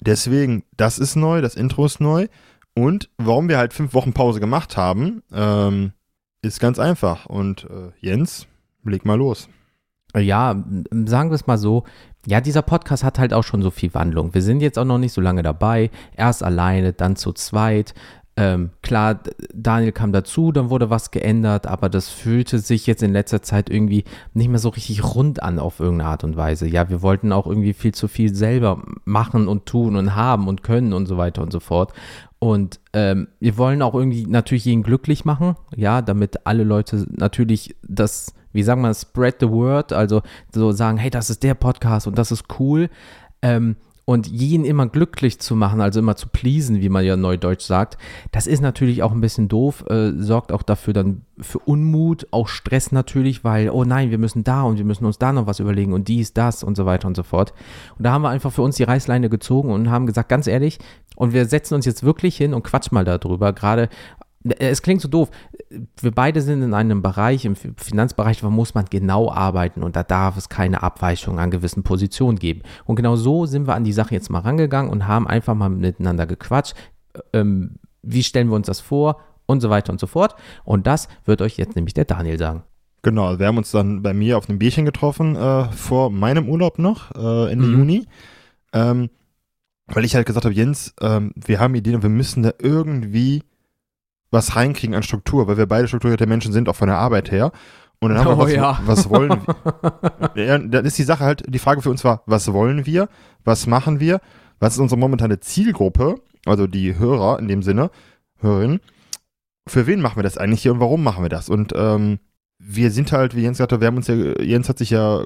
deswegen, das ist neu, das Intro ist neu. Und warum wir halt fünf Wochen Pause gemacht haben, ähm, ist ganz einfach. Und äh, Jens, leg mal los. Ja, sagen wir es mal so. Ja, dieser Podcast hat halt auch schon so viel Wandlung. Wir sind jetzt auch noch nicht so lange dabei. Erst alleine, dann zu zweit. Ähm, klar, Daniel kam dazu, dann wurde was geändert, aber das fühlte sich jetzt in letzter Zeit irgendwie nicht mehr so richtig rund an auf irgendeine Art und Weise. Ja, wir wollten auch irgendwie viel zu viel selber machen und tun und haben und können und so weiter und so fort. Und ähm, wir wollen auch irgendwie natürlich jeden glücklich machen, ja, damit alle Leute natürlich das, wie sagen wir, spread the word, also so sagen, hey, das ist der Podcast und das ist cool. Ähm, und jeden immer glücklich zu machen, also immer zu pleasen, wie man ja neudeutsch sagt, das ist natürlich auch ein bisschen doof, äh, sorgt auch dafür dann für Unmut, auch Stress natürlich, weil, oh nein, wir müssen da und wir müssen uns da noch was überlegen und dies, das und so weiter und so fort. Und da haben wir einfach für uns die Reißleine gezogen und haben gesagt, ganz ehrlich, und wir setzen uns jetzt wirklich hin und quatschen mal darüber, gerade es klingt so doof. Wir beide sind in einem Bereich, im Finanzbereich, wo muss man genau arbeiten und da darf es keine Abweichung an gewissen Positionen geben. Und genau so sind wir an die Sache jetzt mal rangegangen und haben einfach mal miteinander gequatscht. Ähm, wie stellen wir uns das vor und so weiter und so fort. Und das wird euch jetzt nämlich der Daniel sagen. Genau, wir haben uns dann bei mir auf einem Bierchen getroffen, äh, vor meinem Urlaub noch, äh, Ende mhm. Juni. Ähm, weil ich halt gesagt habe, Jens, ähm, wir haben Ideen und wir müssen da irgendwie was reinkriegen an Struktur, weil wir beide strukturierte Menschen sind, auch von der Arbeit her. Und dann haben oh, wir, was, ja. was wollen wir? [LAUGHS] ja, dann ist die Sache halt, die Frage für uns war, was wollen wir? Was machen wir? Was ist unsere momentane Zielgruppe? Also die Hörer in dem Sinne, Hörerinnen. Für wen machen wir das eigentlich hier und warum machen wir das? Und ähm, wir sind halt, wie Jens sagte, wir haben uns ja, Jens hat sich ja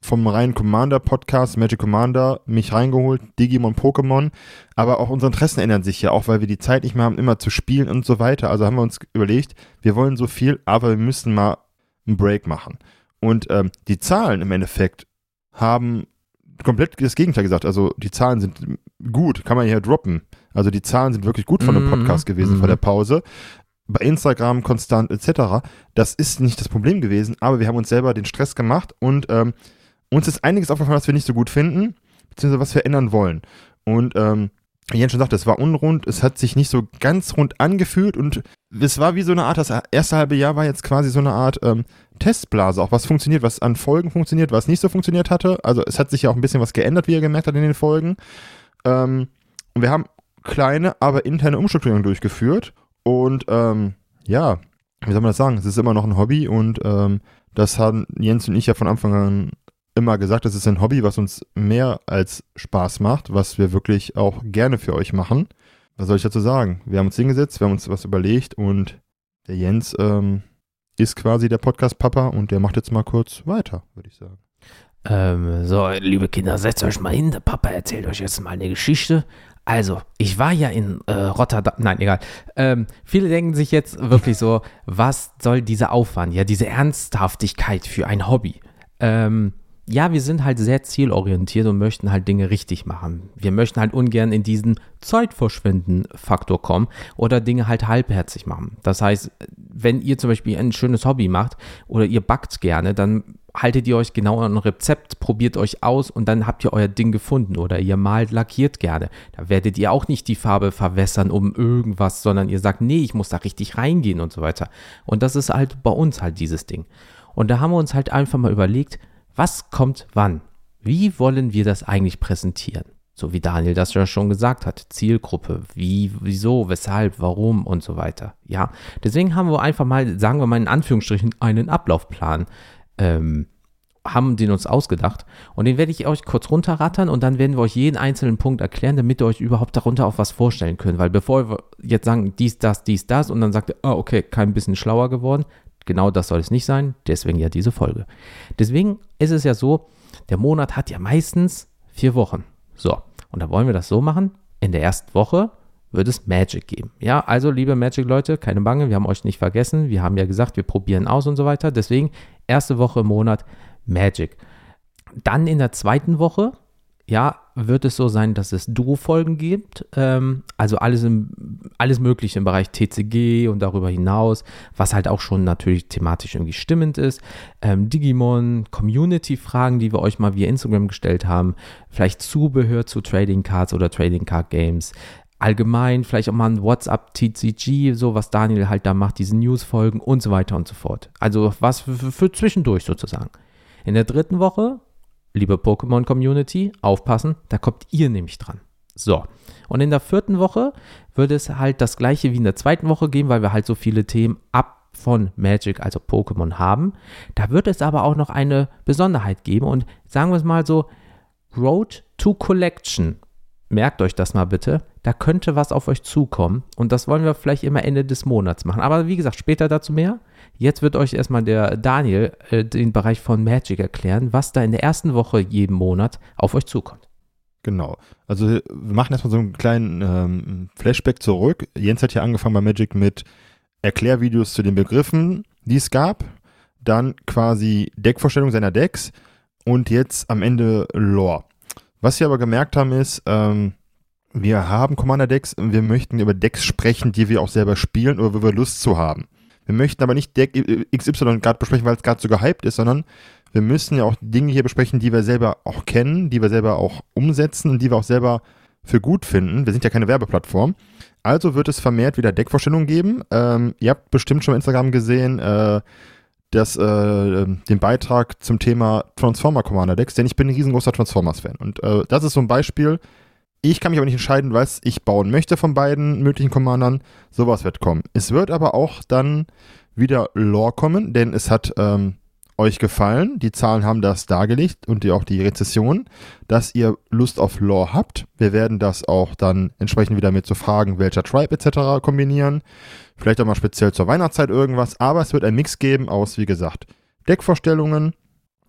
vom reinen Commander-Podcast, Magic Commander, mich reingeholt, Digimon, Pokémon. Aber auch unsere Interessen ändern sich ja, auch weil wir die Zeit nicht mehr haben, immer zu spielen und so weiter. Also haben wir uns überlegt, wir wollen so viel, aber wir müssen mal einen Break machen. Und ähm, die Zahlen im Endeffekt haben komplett das Gegenteil gesagt. Also die Zahlen sind gut, kann man hier droppen. Also die Zahlen sind wirklich gut von dem mhm. Podcast gewesen mm vor der Pause. Bei Instagram konstant etc. Das ist nicht das Problem gewesen, aber wir haben uns selber den Stress gemacht und ähm, uns ist einiges aufgefallen, was wir nicht so gut finden, beziehungsweise was wir ändern wollen. Und ähm, wie Jens schon sagte, es war unrund, es hat sich nicht so ganz rund angefühlt und es war wie so eine Art, das erste halbe Jahr war jetzt quasi so eine Art ähm, Testblase, auch was funktioniert, was an Folgen funktioniert, was nicht so funktioniert hatte. Also es hat sich ja auch ein bisschen was geändert, wie ihr gemerkt habt in den Folgen. Ähm, und wir haben kleine, aber interne Umstrukturierungen durchgeführt und ähm, ja, wie soll man das sagen? Es ist immer noch ein Hobby und ähm, das haben Jens und ich ja von Anfang an immer gesagt, es ist ein Hobby, was uns mehr als Spaß macht, was wir wirklich auch gerne für euch machen. Was soll ich dazu sagen? Wir haben uns hingesetzt, wir haben uns was überlegt und der Jens ähm, ist quasi der Podcast-Papa und der macht jetzt mal kurz weiter, würde ich sagen. Ähm, so, liebe Kinder, setzt euch mal hin. Der Papa erzählt euch jetzt mal eine Geschichte. Also, ich war ja in äh, Rotterdam. Nein, egal. Ähm, viele denken sich jetzt wirklich so, was soll dieser Aufwand? Ja, diese Ernsthaftigkeit für ein Hobby. Ähm, ja, wir sind halt sehr zielorientiert und möchten halt Dinge richtig machen. Wir möchten halt ungern in diesen Zeitverschwenden-Faktor kommen oder Dinge halt halbherzig machen. Das heißt, wenn ihr zum Beispiel ein schönes Hobby macht oder ihr backt gerne, dann haltet ihr euch genau an ein Rezept, probiert euch aus und dann habt ihr euer Ding gefunden oder ihr malt, lackiert gerne. Da werdet ihr auch nicht die Farbe verwässern um irgendwas, sondern ihr sagt, nee, ich muss da richtig reingehen und so weiter. Und das ist halt bei uns halt dieses Ding. Und da haben wir uns halt einfach mal überlegt, was kommt wann? Wie wollen wir das eigentlich präsentieren? So wie Daniel das ja schon gesagt hat. Zielgruppe, wie, wieso, weshalb, warum und so weiter. Ja, deswegen haben wir einfach mal, sagen wir mal in Anführungsstrichen, einen Ablaufplan ähm, haben den uns ausgedacht und den werde ich euch kurz runterrattern und dann werden wir euch jeden einzelnen Punkt erklären, damit ihr euch überhaupt darunter auch was vorstellen könnt. Weil bevor wir jetzt sagen, dies, das, dies, das und dann sagt ihr, oh, okay, kein bisschen schlauer geworden, genau das soll es nicht sein, deswegen ja diese Folge. Deswegen ist es ja so, der Monat hat ja meistens vier Wochen. So, und da wollen wir das so machen, in der ersten Woche wird es Magic geben. Ja, also liebe Magic-Leute, keine Bange, wir haben euch nicht vergessen. Wir haben ja gesagt, wir probieren aus und so weiter. Deswegen erste Woche im Monat Magic. Dann in der zweiten Woche, ja, wird es so sein, dass es Duo-Folgen gibt. Ähm, also alles, im, alles Mögliche im Bereich TCG und darüber hinaus, was halt auch schon natürlich thematisch irgendwie stimmend ist. Ähm, Digimon, Community-Fragen, die wir euch mal via Instagram gestellt haben. Vielleicht Zubehör zu Trading Cards oder Trading Card Games allgemein, vielleicht auch mal ein WhatsApp-TCG, so was Daniel halt da macht, diese News-Folgen und so weiter und so fort. Also was für, für, für zwischendurch sozusagen. In der dritten Woche, liebe Pokémon-Community, aufpassen, da kommt ihr nämlich dran. So. Und in der vierten Woche würde es halt das gleiche wie in der zweiten Woche geben, weil wir halt so viele Themen ab von Magic, also Pokémon haben. Da wird es aber auch noch eine Besonderheit geben und sagen wir es mal so, Road to Collection merkt euch das mal bitte, da könnte was auf euch zukommen und das wollen wir vielleicht immer Ende des Monats machen. Aber wie gesagt, später dazu mehr. Jetzt wird euch erstmal der Daniel äh, den Bereich von Magic erklären, was da in der ersten Woche jeden Monat auf euch zukommt. Genau. Also wir machen erstmal so einen kleinen ähm, Flashback zurück. Jens hat ja angefangen bei Magic mit Erklärvideos zu den Begriffen, die es gab. Dann quasi Deckvorstellung seiner Decks und jetzt am Ende Lore. Was wir aber gemerkt haben ist, ähm, wir haben Commander-Decks und wir möchten über Decks sprechen, die wir auch selber spielen oder wo wir Lust zu haben. Wir möchten aber nicht Deck XY gerade besprechen, weil es gerade so gehypt ist, sondern wir müssen ja auch Dinge hier besprechen, die wir selber auch kennen, die wir selber auch umsetzen und die wir auch selber für gut finden. Wir sind ja keine Werbeplattform. Also wird es vermehrt wieder Deckvorstellungen geben. Ähm, ihr habt bestimmt schon auf Instagram gesehen, äh, das, äh, den Beitrag zum Thema Transformer Commander Decks, denn ich bin ein riesengroßer Transformers-Fan. Und äh, das ist so ein Beispiel. Ich kann mich aber nicht entscheiden, was ich bauen möchte von beiden möglichen Commandern. Sowas wird kommen. Es wird aber auch dann wieder Lore kommen, denn es hat ähm, euch gefallen. Die Zahlen haben das dargelegt und die, auch die Rezession, dass ihr Lust auf Lore habt. Wir werden das auch dann entsprechend wieder mit so Fragen, welcher Tribe etc. kombinieren. Vielleicht auch mal speziell zur Weihnachtszeit irgendwas. Aber es wird ein Mix geben aus, wie gesagt, Deckvorstellungen.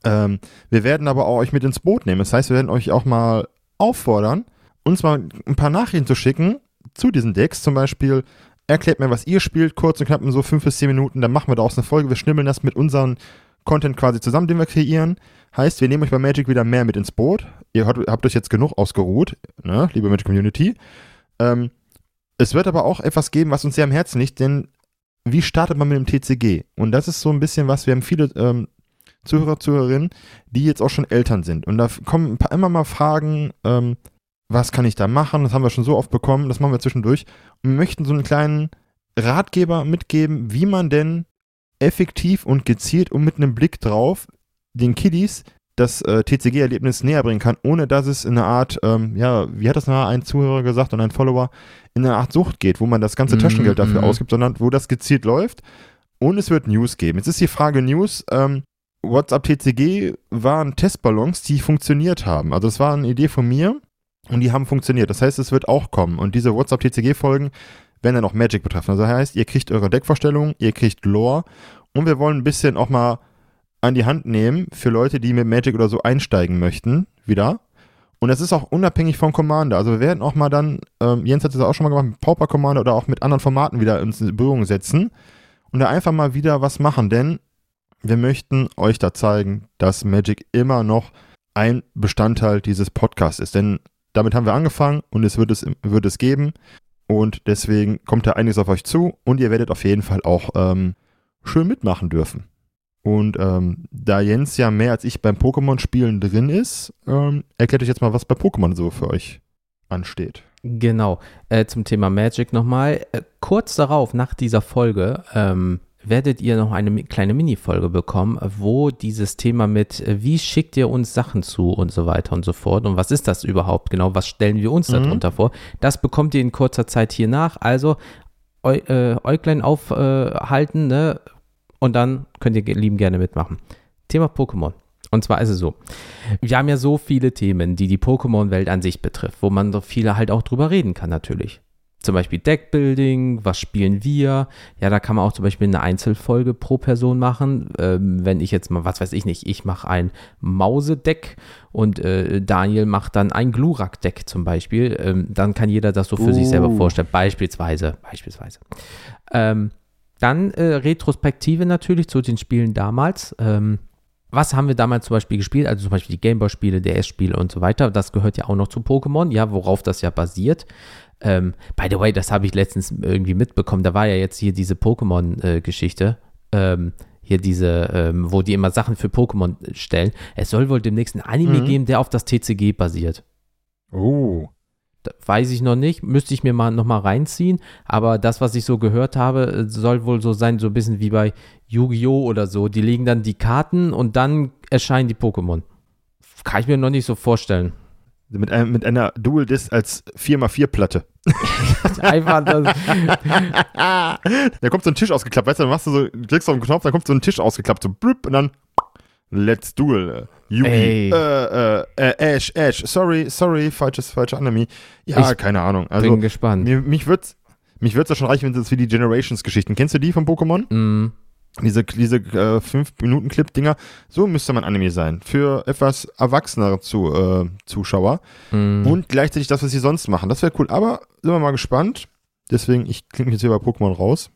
Ähm, wir werden aber auch euch mit ins Boot nehmen. Das heißt, wir werden euch auch mal auffordern, uns mal ein paar Nachrichten zu schicken zu diesen Decks. Zum Beispiel, erklärt mir, was ihr spielt, kurz und knapp in so fünf bis zehn Minuten. Dann machen wir daraus eine Folge. Wir schnibbeln das mit unseren Content quasi zusammen, den wir kreieren. Heißt, wir nehmen euch bei Magic wieder mehr mit ins Boot. Ihr habt, habt euch jetzt genug ausgeruht, ne, liebe Magic Community. Ähm, es wird aber auch etwas geben, was uns sehr am Herzen liegt, denn wie startet man mit dem TCG? Und das ist so ein bisschen was, wir haben viele ähm, Zuhörer, Zuhörerinnen, die jetzt auch schon Eltern sind. Und da kommen paar, immer mal Fragen, ähm, was kann ich da machen? Das haben wir schon so oft bekommen, das machen wir zwischendurch. Und wir möchten so einen kleinen Ratgeber mitgeben, wie man denn effektiv und gezielt und mit einem Blick drauf den Kiddies das äh, TCG-Erlebnis näher bringen kann, ohne dass es in eine Art, ähm, ja, wie hat das mal ein Zuhörer gesagt und ein Follower, in eine Art Sucht geht, wo man das ganze mm, Taschengeld dafür mm. ausgibt, sondern wo das gezielt läuft. Und es wird News geben. Jetzt ist die Frage News, ähm, WhatsApp TCG waren Testballons, die funktioniert haben. Also es war eine Idee von mir und die haben funktioniert. Das heißt, es wird auch kommen. Und diese WhatsApp TCG-Folgen werden dann auch Magic betreffen. Also das heißt, ihr kriegt eure Deckvorstellungen, ihr kriegt Lore und wir wollen ein bisschen auch mal an die Hand nehmen für Leute, die mit Magic oder so einsteigen möchten, wieder. Und das ist auch unabhängig vom Commander. Also wir werden auch mal dann, ähm, Jens hat das auch schon mal gemacht, mit Pauper Commander oder auch mit anderen Formaten wieder in Berührung setzen und da einfach mal wieder was machen, denn wir möchten euch da zeigen, dass Magic immer noch ein Bestandteil dieses Podcasts ist. Denn damit haben wir angefangen und es wird es, wird es geben. Und deswegen kommt da einiges auf euch zu und ihr werdet auf jeden Fall auch ähm, schön mitmachen dürfen. Und ähm, da Jens ja mehr als ich beim Pokémon-Spielen drin ist, ähm, erklärt euch jetzt mal, was bei Pokémon so für euch ansteht. Genau, äh, zum Thema Magic nochmal. Äh, kurz darauf, nach dieser Folge, ähm, werdet ihr noch eine kleine Mini-Folge bekommen, wo dieses Thema mit, äh, wie schickt ihr uns Sachen zu und so weiter und so fort und was ist das überhaupt genau, was stellen wir uns mhm. darunter vor, das bekommt ihr in kurzer Zeit hier nach. Also äh, Äuglein aufhalten, ne? Und dann könnt ihr lieben gerne mitmachen. Thema Pokémon. Und zwar ist es so, wir haben ja so viele Themen, die die Pokémon-Welt an sich betrifft, wo man so viele halt auch drüber reden kann natürlich. Zum Beispiel Deckbuilding, was spielen wir? Ja, da kann man auch zum Beispiel eine Einzelfolge pro Person machen. Ähm, wenn ich jetzt mal, was weiß ich nicht, ich mache ein Mausedeck und äh, Daniel macht dann ein Glurak-Deck zum Beispiel, ähm, dann kann jeder das so für uh. sich selber uh. vorstellen. Beispielsweise, beispielsweise. Ähm, dann äh, Retrospektive natürlich zu den Spielen damals. Ähm, was haben wir damals zum Beispiel gespielt? Also zum Beispiel die Gameboy-Spiele, DS-Spiele und so weiter. Das gehört ja auch noch zu Pokémon, ja, worauf das ja basiert. Ähm, by the way, das habe ich letztens irgendwie mitbekommen. Da war ja jetzt hier diese Pokémon-Geschichte. Ähm, hier diese, ähm, wo die immer Sachen für Pokémon stellen. Es soll wohl demnächst ein Anime mhm. geben, der auf das TCG basiert. Oh. Da weiß ich noch nicht, müsste ich mir mal nochmal reinziehen, aber das, was ich so gehört habe, soll wohl so sein, so ein bisschen wie bei Yu-Gi-Oh! oder so. Die legen dann die Karten und dann erscheinen die Pokémon. Kann ich mir noch nicht so vorstellen. Mit, einem, mit einer Dual Disc als 4x4-Platte. [LAUGHS] Einfach das. da kommt so ein Tisch ausgeklappt, weißt du, dann machst du so, klickst auf den Knopf, dann kommt so ein Tisch ausgeklappt, so blüpp, und dann Let's Duel. Yugi. Äh, äh, äh, Ash, Ash. Sorry, sorry, falsches, falsche Anime. Ja, ich keine Ahnung. Also, bin gespannt. Mir, mich wird's, mich wird's ja schon reichen, wenn es wie die Generations-Geschichten. Kennst du die von Pokémon? Mm. Diese, diese äh, 5-Minuten-Clip-Dinger, so müsste man Anime sein. Für etwas erwachsenere zu, äh, Zuschauer. Mm. Und gleichzeitig das, was sie sonst machen. Das wäre cool. Aber sind wir mal gespannt. Deswegen, ich klinge mich jetzt hier bei Pokémon raus.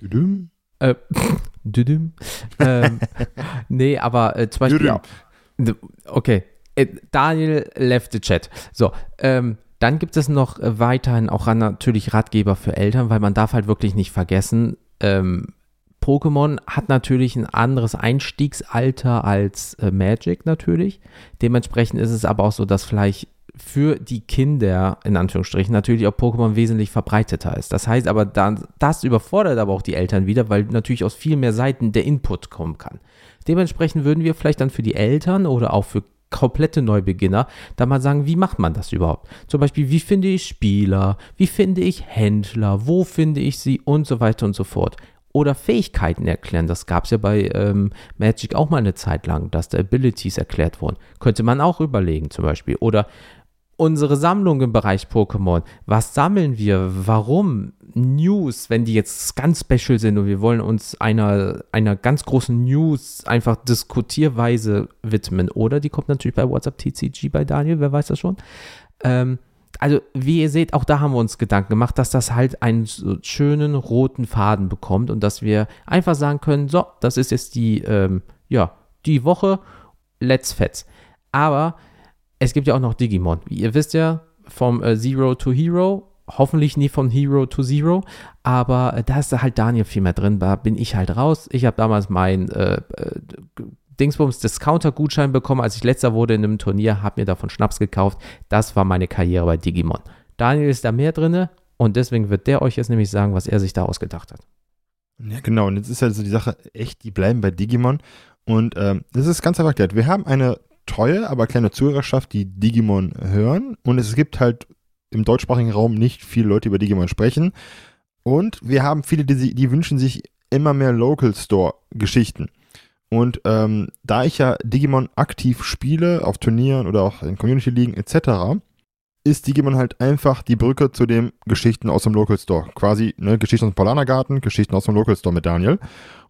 Düdüm. Äh, [LAUGHS] düdüm. ähm, nee, aber äh, zum Beispiel. Düdüm. Okay. Äh, Daniel left the chat. So, ähm, dann gibt es noch weiterhin auch natürlich Ratgeber für Eltern, weil man darf halt wirklich nicht vergessen, ähm, Pokémon hat natürlich ein anderes Einstiegsalter als äh, Magic natürlich. Dementsprechend ist es aber auch so, dass vielleicht für die Kinder, in Anführungsstrichen, natürlich auch Pokémon wesentlich verbreiteter ist. Das heißt aber, dann, das überfordert aber auch die Eltern wieder, weil natürlich aus viel mehr Seiten der Input kommen kann. Dementsprechend würden wir vielleicht dann für die Eltern oder auch für komplette Neubeginner, da mal sagen, wie macht man das überhaupt? Zum Beispiel, wie finde ich Spieler, wie finde ich Händler, wo finde ich sie und so weiter und so fort oder Fähigkeiten erklären. Das gab es ja bei ähm, Magic auch mal eine Zeit lang, dass da Abilities erklärt wurden. Könnte man auch überlegen zum Beispiel. Oder unsere Sammlung im Bereich Pokémon. Was sammeln wir? Warum? News, wenn die jetzt ganz special sind und wir wollen uns einer, einer ganz großen News einfach diskutierweise widmen. Oder die kommt natürlich bei WhatsApp TCG bei Daniel, wer weiß das schon. Ähm, also wie ihr seht, auch da haben wir uns Gedanken gemacht, dass das halt einen schönen roten Faden bekommt und dass wir einfach sagen können, so, das ist jetzt die, ähm, ja, die Woche, let's fetz. Aber es gibt ja auch noch Digimon. Wie ihr wisst ja, vom äh, Zero to Hero, hoffentlich nie von Hero to Zero, aber äh, da ist halt Daniel viel mehr drin, da bin ich halt raus. Ich habe damals mein äh, äh Dingsbums Discounter-Gutschein bekommen, als ich letzter wurde in einem Turnier, habe mir davon Schnaps gekauft. Das war meine Karriere bei Digimon. Daniel ist da mehr drin und deswegen wird der euch jetzt nämlich sagen, was er sich da ausgedacht hat. Ja, genau. Und jetzt ist halt so die Sache, echt, die bleiben bei Digimon. Und ähm, das ist ganz einfach erklärt. Wir haben eine treue, aber kleine Zuhörerschaft, die Digimon hören. Und es gibt halt im deutschsprachigen Raum nicht viele Leute, die über Digimon sprechen. Und wir haben viele, die, die wünschen sich immer mehr Local Store Geschichten. Und ähm, da ich ja Digimon aktiv spiele, auf Turnieren oder auch in Community-Ligen etc., ist Digimon halt einfach die Brücke zu den Geschichten aus dem Local Store. Quasi ne, Geschichten aus dem Polanergarten, Geschichten aus dem Local Store mit Daniel.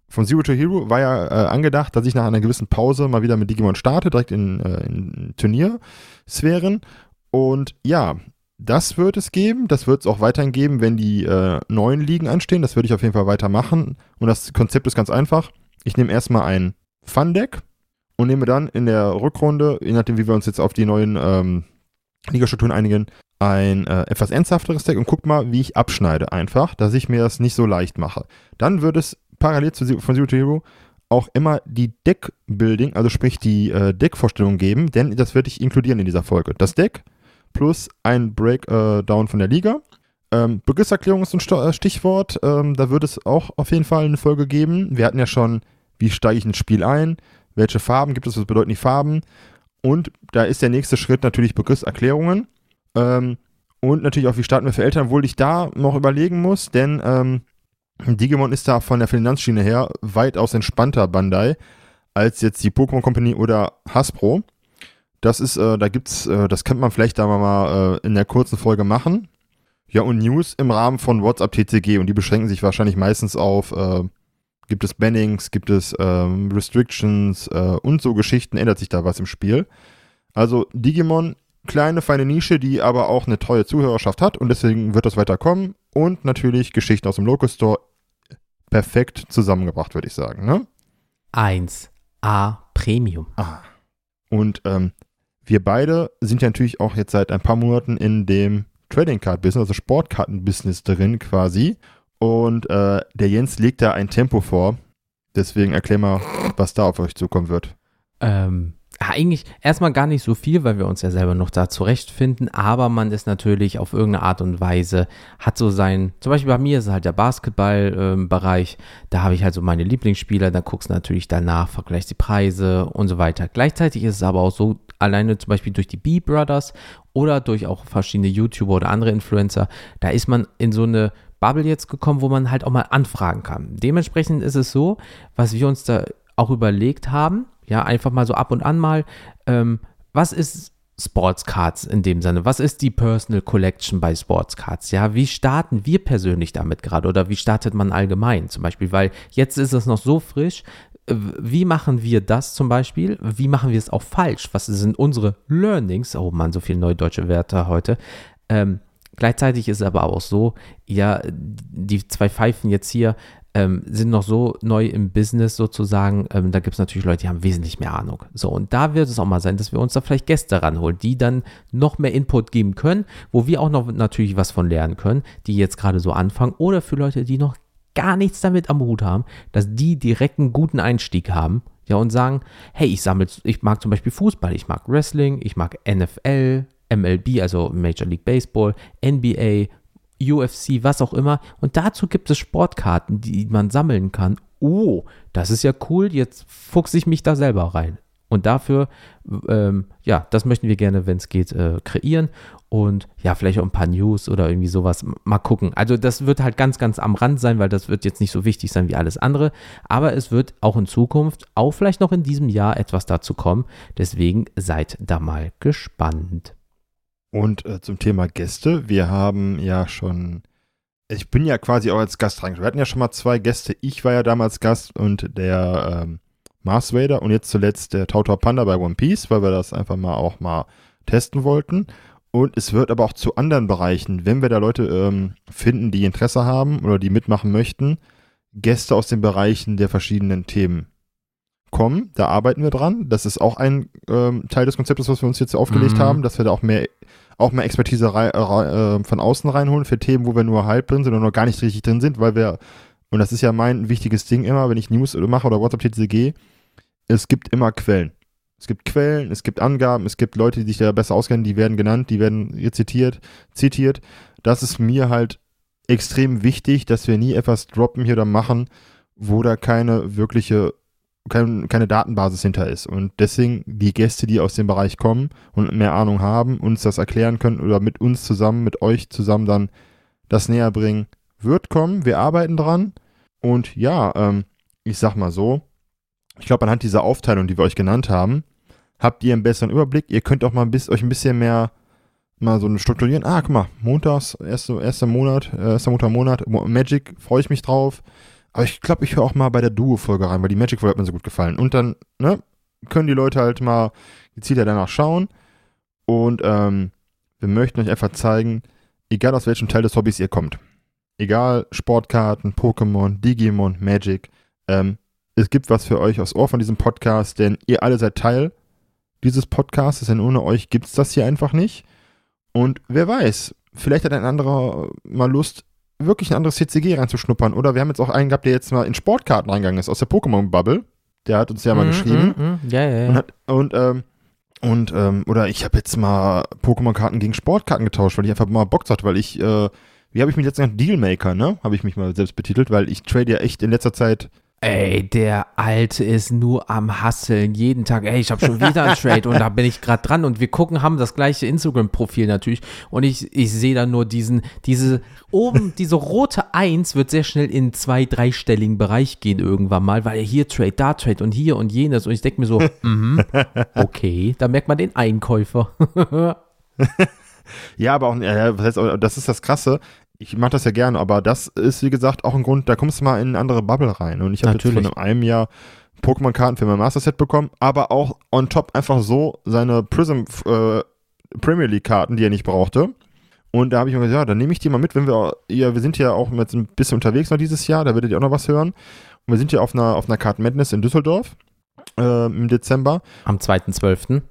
Von Zero to Hero war ja äh, angedacht, dass ich nach einer gewissen Pause mal wieder mit Digimon starte, direkt in, äh, in Turniersphären. Und ja, das wird es geben. Das wird es auch weiterhin geben, wenn die äh, neuen Ligen anstehen. Das würde ich auf jeden Fall weitermachen. Und das Konzept ist ganz einfach. Ich nehme erstmal ein Fun-Deck und nehme dann in der Rückrunde, je nachdem, wie wir uns jetzt auf die neuen ähm, Ligastrukturen einigen, ein äh, etwas ernsthafteres Deck und guck mal, wie ich abschneide einfach, dass ich mir das nicht so leicht mache. Dann wird es parallel zu, von Zero to Hero auch immer die Deck-Building, also sprich die äh, Deck-Vorstellung geben, denn das werde ich inkludieren in dieser Folge. Das Deck plus ein Breakdown äh, von der Liga. Ähm, Begriffserklärung ist ein äh, Stichwort. Ähm, da wird es auch auf jeden Fall eine Folge geben. Wir hatten ja schon wie steige ich ins Spiel ein, welche Farben gibt es, was bedeuten die Farben. Und da ist der nächste Schritt natürlich Begriffserklärungen. Ähm, und natürlich auch, wie starten wir für Eltern, obwohl ich da noch überlegen muss, denn ähm, Digimon ist da von der Finanzschiene her weitaus entspannter Bandai als jetzt die Pokémon Company oder Hasbro. Das ist, äh, da gibt's, äh, das könnte man vielleicht da mal äh, in der kurzen Folge machen. Ja, und News im Rahmen von WhatsApp TCG und die beschränken sich wahrscheinlich meistens auf, äh, gibt es Bannings, gibt es ähm, Restrictions äh, und so Geschichten, ändert sich da was im Spiel. Also Digimon, kleine, feine Nische, die aber auch eine treue Zuhörerschaft hat und deswegen wird das weiterkommen. Und natürlich Geschichten aus dem Locus Store perfekt zusammengebracht, würde ich sagen. Ne? 1A Premium. Ah. Und ähm, wir beide sind ja natürlich auch jetzt seit ein paar Monaten in dem Trading Card Business, also Sportkarten Business drin quasi. Und äh, der Jens legt da ein Tempo vor. Deswegen erklär mal, was da auf euch zukommen wird. Ähm, eigentlich erstmal gar nicht so viel, weil wir uns ja selber noch da zurechtfinden, aber man ist natürlich auf irgendeine Art und Weise, hat so sein, zum Beispiel bei mir ist halt der Basketballbereich, ähm, da habe ich halt so meine Lieblingsspieler, da guckst du natürlich danach, vergleichst die Preise und so weiter. Gleichzeitig ist es aber auch so, alleine zum Beispiel durch die B-Brothers oder durch auch verschiedene YouTuber oder andere Influencer, da ist man in so eine Bubble jetzt gekommen, wo man halt auch mal anfragen kann. Dementsprechend ist es so, was wir uns da auch überlegt haben, ja, einfach mal so ab und an mal, ähm, was ist Sports Cards in dem Sinne? Was ist die Personal Collection bei Sports Cards? Ja, wie starten wir persönlich damit gerade oder wie startet man allgemein zum Beispiel? Weil jetzt ist es noch so frisch. Wie machen wir das zum Beispiel? Wie machen wir es auch falsch? Was sind unsere Learnings? Oh man, so viele neue deutsche Wörter heute. Ähm, gleichzeitig ist es aber auch so, ja, die zwei Pfeifen jetzt hier, ähm, sind noch so neu im Business sozusagen. Ähm, da gibt es natürlich Leute, die haben wesentlich mehr Ahnung. So, und da wird es auch mal sein, dass wir uns da vielleicht Gäste ranholen, die dann noch mehr Input geben können, wo wir auch noch natürlich was von lernen können, die jetzt gerade so anfangen. Oder für Leute, die noch gar nichts damit am Hut haben, dass die direkt einen guten Einstieg haben. Ja, und sagen, hey, ich sammle, ich mag zum Beispiel Fußball, ich mag Wrestling, ich mag NFL, MLB, also Major League Baseball, NBA, UFC, was auch immer. Und dazu gibt es Sportkarten, die man sammeln kann. Oh, das ist ja cool, jetzt fuchse ich mich da selber rein. Und dafür, ähm, ja, das möchten wir gerne, wenn es geht, äh, kreieren. Und ja, vielleicht auch ein paar News oder irgendwie sowas. Mal gucken. Also das wird halt ganz, ganz am Rand sein, weil das wird jetzt nicht so wichtig sein wie alles andere. Aber es wird auch in Zukunft, auch vielleicht noch in diesem Jahr etwas dazu kommen. Deswegen seid da mal gespannt. Und äh, zum Thema Gäste, wir haben ja schon, ich bin ja quasi auch als Gast reingekommen. Wir hatten ja schon mal zwei Gäste. Ich war ja damals Gast und der ähm, Mars Vader und jetzt zuletzt der Tautor Panda bei One Piece, weil wir das einfach mal auch mal testen wollten. Und es wird aber auch zu anderen Bereichen, wenn wir da Leute ähm, finden, die Interesse haben oder die mitmachen möchten, Gäste aus den Bereichen der verschiedenen Themen kommen. Da arbeiten wir dran. Das ist auch ein ähm, Teil des Konzeptes, was wir uns jetzt aufgelegt mhm. haben, dass wir da auch mehr auch mal Expertise rei äh, von außen reinholen für Themen, wo wir nur halb drin sind oder noch gar nicht richtig drin sind, weil wir, und das ist ja mein wichtiges Ding immer, wenn ich News mache oder WhatsApp-TCG, es gibt immer Quellen. Es gibt Quellen, es gibt Angaben, es gibt Leute, die sich da besser auskennen, die werden genannt, die werden zitiert, zitiert. Das ist mir halt extrem wichtig, dass wir nie etwas droppen hier oder machen, wo da keine wirkliche kein, keine Datenbasis hinter ist. Und deswegen die Gäste, die aus dem Bereich kommen und mehr Ahnung haben, uns das erklären können oder mit uns zusammen, mit euch zusammen dann das näher bringen, wird kommen. Wir arbeiten dran. Und ja, ähm, ich sag mal so, ich glaube, anhand dieser Aufteilung, die wir euch genannt haben, habt ihr einen besseren Überblick. Ihr könnt auch mal ein bisschen, euch ein bisschen mehr mal so strukturieren. Ah, guck mal, montags, erster erste Monat, äh, erster Montag Monat, Magic, freue ich mich drauf. Aber ich glaube, ich höre auch mal bei der Duo-Folge rein, weil die Magic-Folge hat mir so gut gefallen. Und dann, ne, können die Leute halt mal gezielter danach schauen. Und ähm, wir möchten euch einfach zeigen, egal aus welchem Teil des Hobbys ihr kommt. Egal, Sportkarten, Pokémon, Digimon, Magic. Ähm, es gibt was für euch aufs Ohr von diesem Podcast, denn ihr alle seid Teil dieses Podcasts, denn ohne euch gibt es das hier einfach nicht. Und wer weiß, vielleicht hat ein anderer mal Lust, wirklich ein anderes CCG reinzuschnuppern. Oder wir haben jetzt auch einen gehabt, der jetzt mal in Sportkarten reingegangen ist, aus der Pokémon-Bubble. Der hat uns ja mal mm, geschrieben. Mm, mm. Ja, ja, ja. Und, hat, und, ähm, und ähm, oder ich habe jetzt mal Pokémon-Karten gegen Sportkarten getauscht, weil ich einfach mal Bock hatte, weil ich, äh, wie habe ich mich letztens Dealmaker, ne? Habe ich mich mal selbst betitelt, weil ich trade ja echt in letzter Zeit Ey, der Alte ist nur am Hasseln, jeden Tag. Ey, ich habe schon wieder einen Trade und da bin ich gerade dran. Und wir gucken, haben das gleiche Instagram-Profil natürlich. Und ich, ich sehe dann nur diesen, diese oben, diese rote Eins wird sehr schnell in zwei, dreistelligen Bereich gehen irgendwann mal, weil hier Trade, da Trade und hier und jenes. Und ich denke mir so, [LAUGHS] mhm, okay, da merkt man den Einkäufer. [LAUGHS] ja, aber auch, ja, das ist das Krasse ich mache das ja gerne, aber das ist, wie gesagt, auch ein Grund, da kommst du mal in eine andere Bubble rein. Und ich habe jetzt von einem Jahr Pokémon-Karten für mein Master-Set bekommen, aber auch on top einfach so seine Prism äh, Premier League-Karten, die er nicht brauchte. Und da habe ich mir gesagt, ja, dann nehme ich die mal mit, wenn wir, ja, wir sind ja auch jetzt ein bisschen unterwegs noch dieses Jahr, da werdet ihr auch noch was hören. Und wir sind ja auf einer, auf einer Card Madness in Düsseldorf äh, im Dezember. Am 2.12.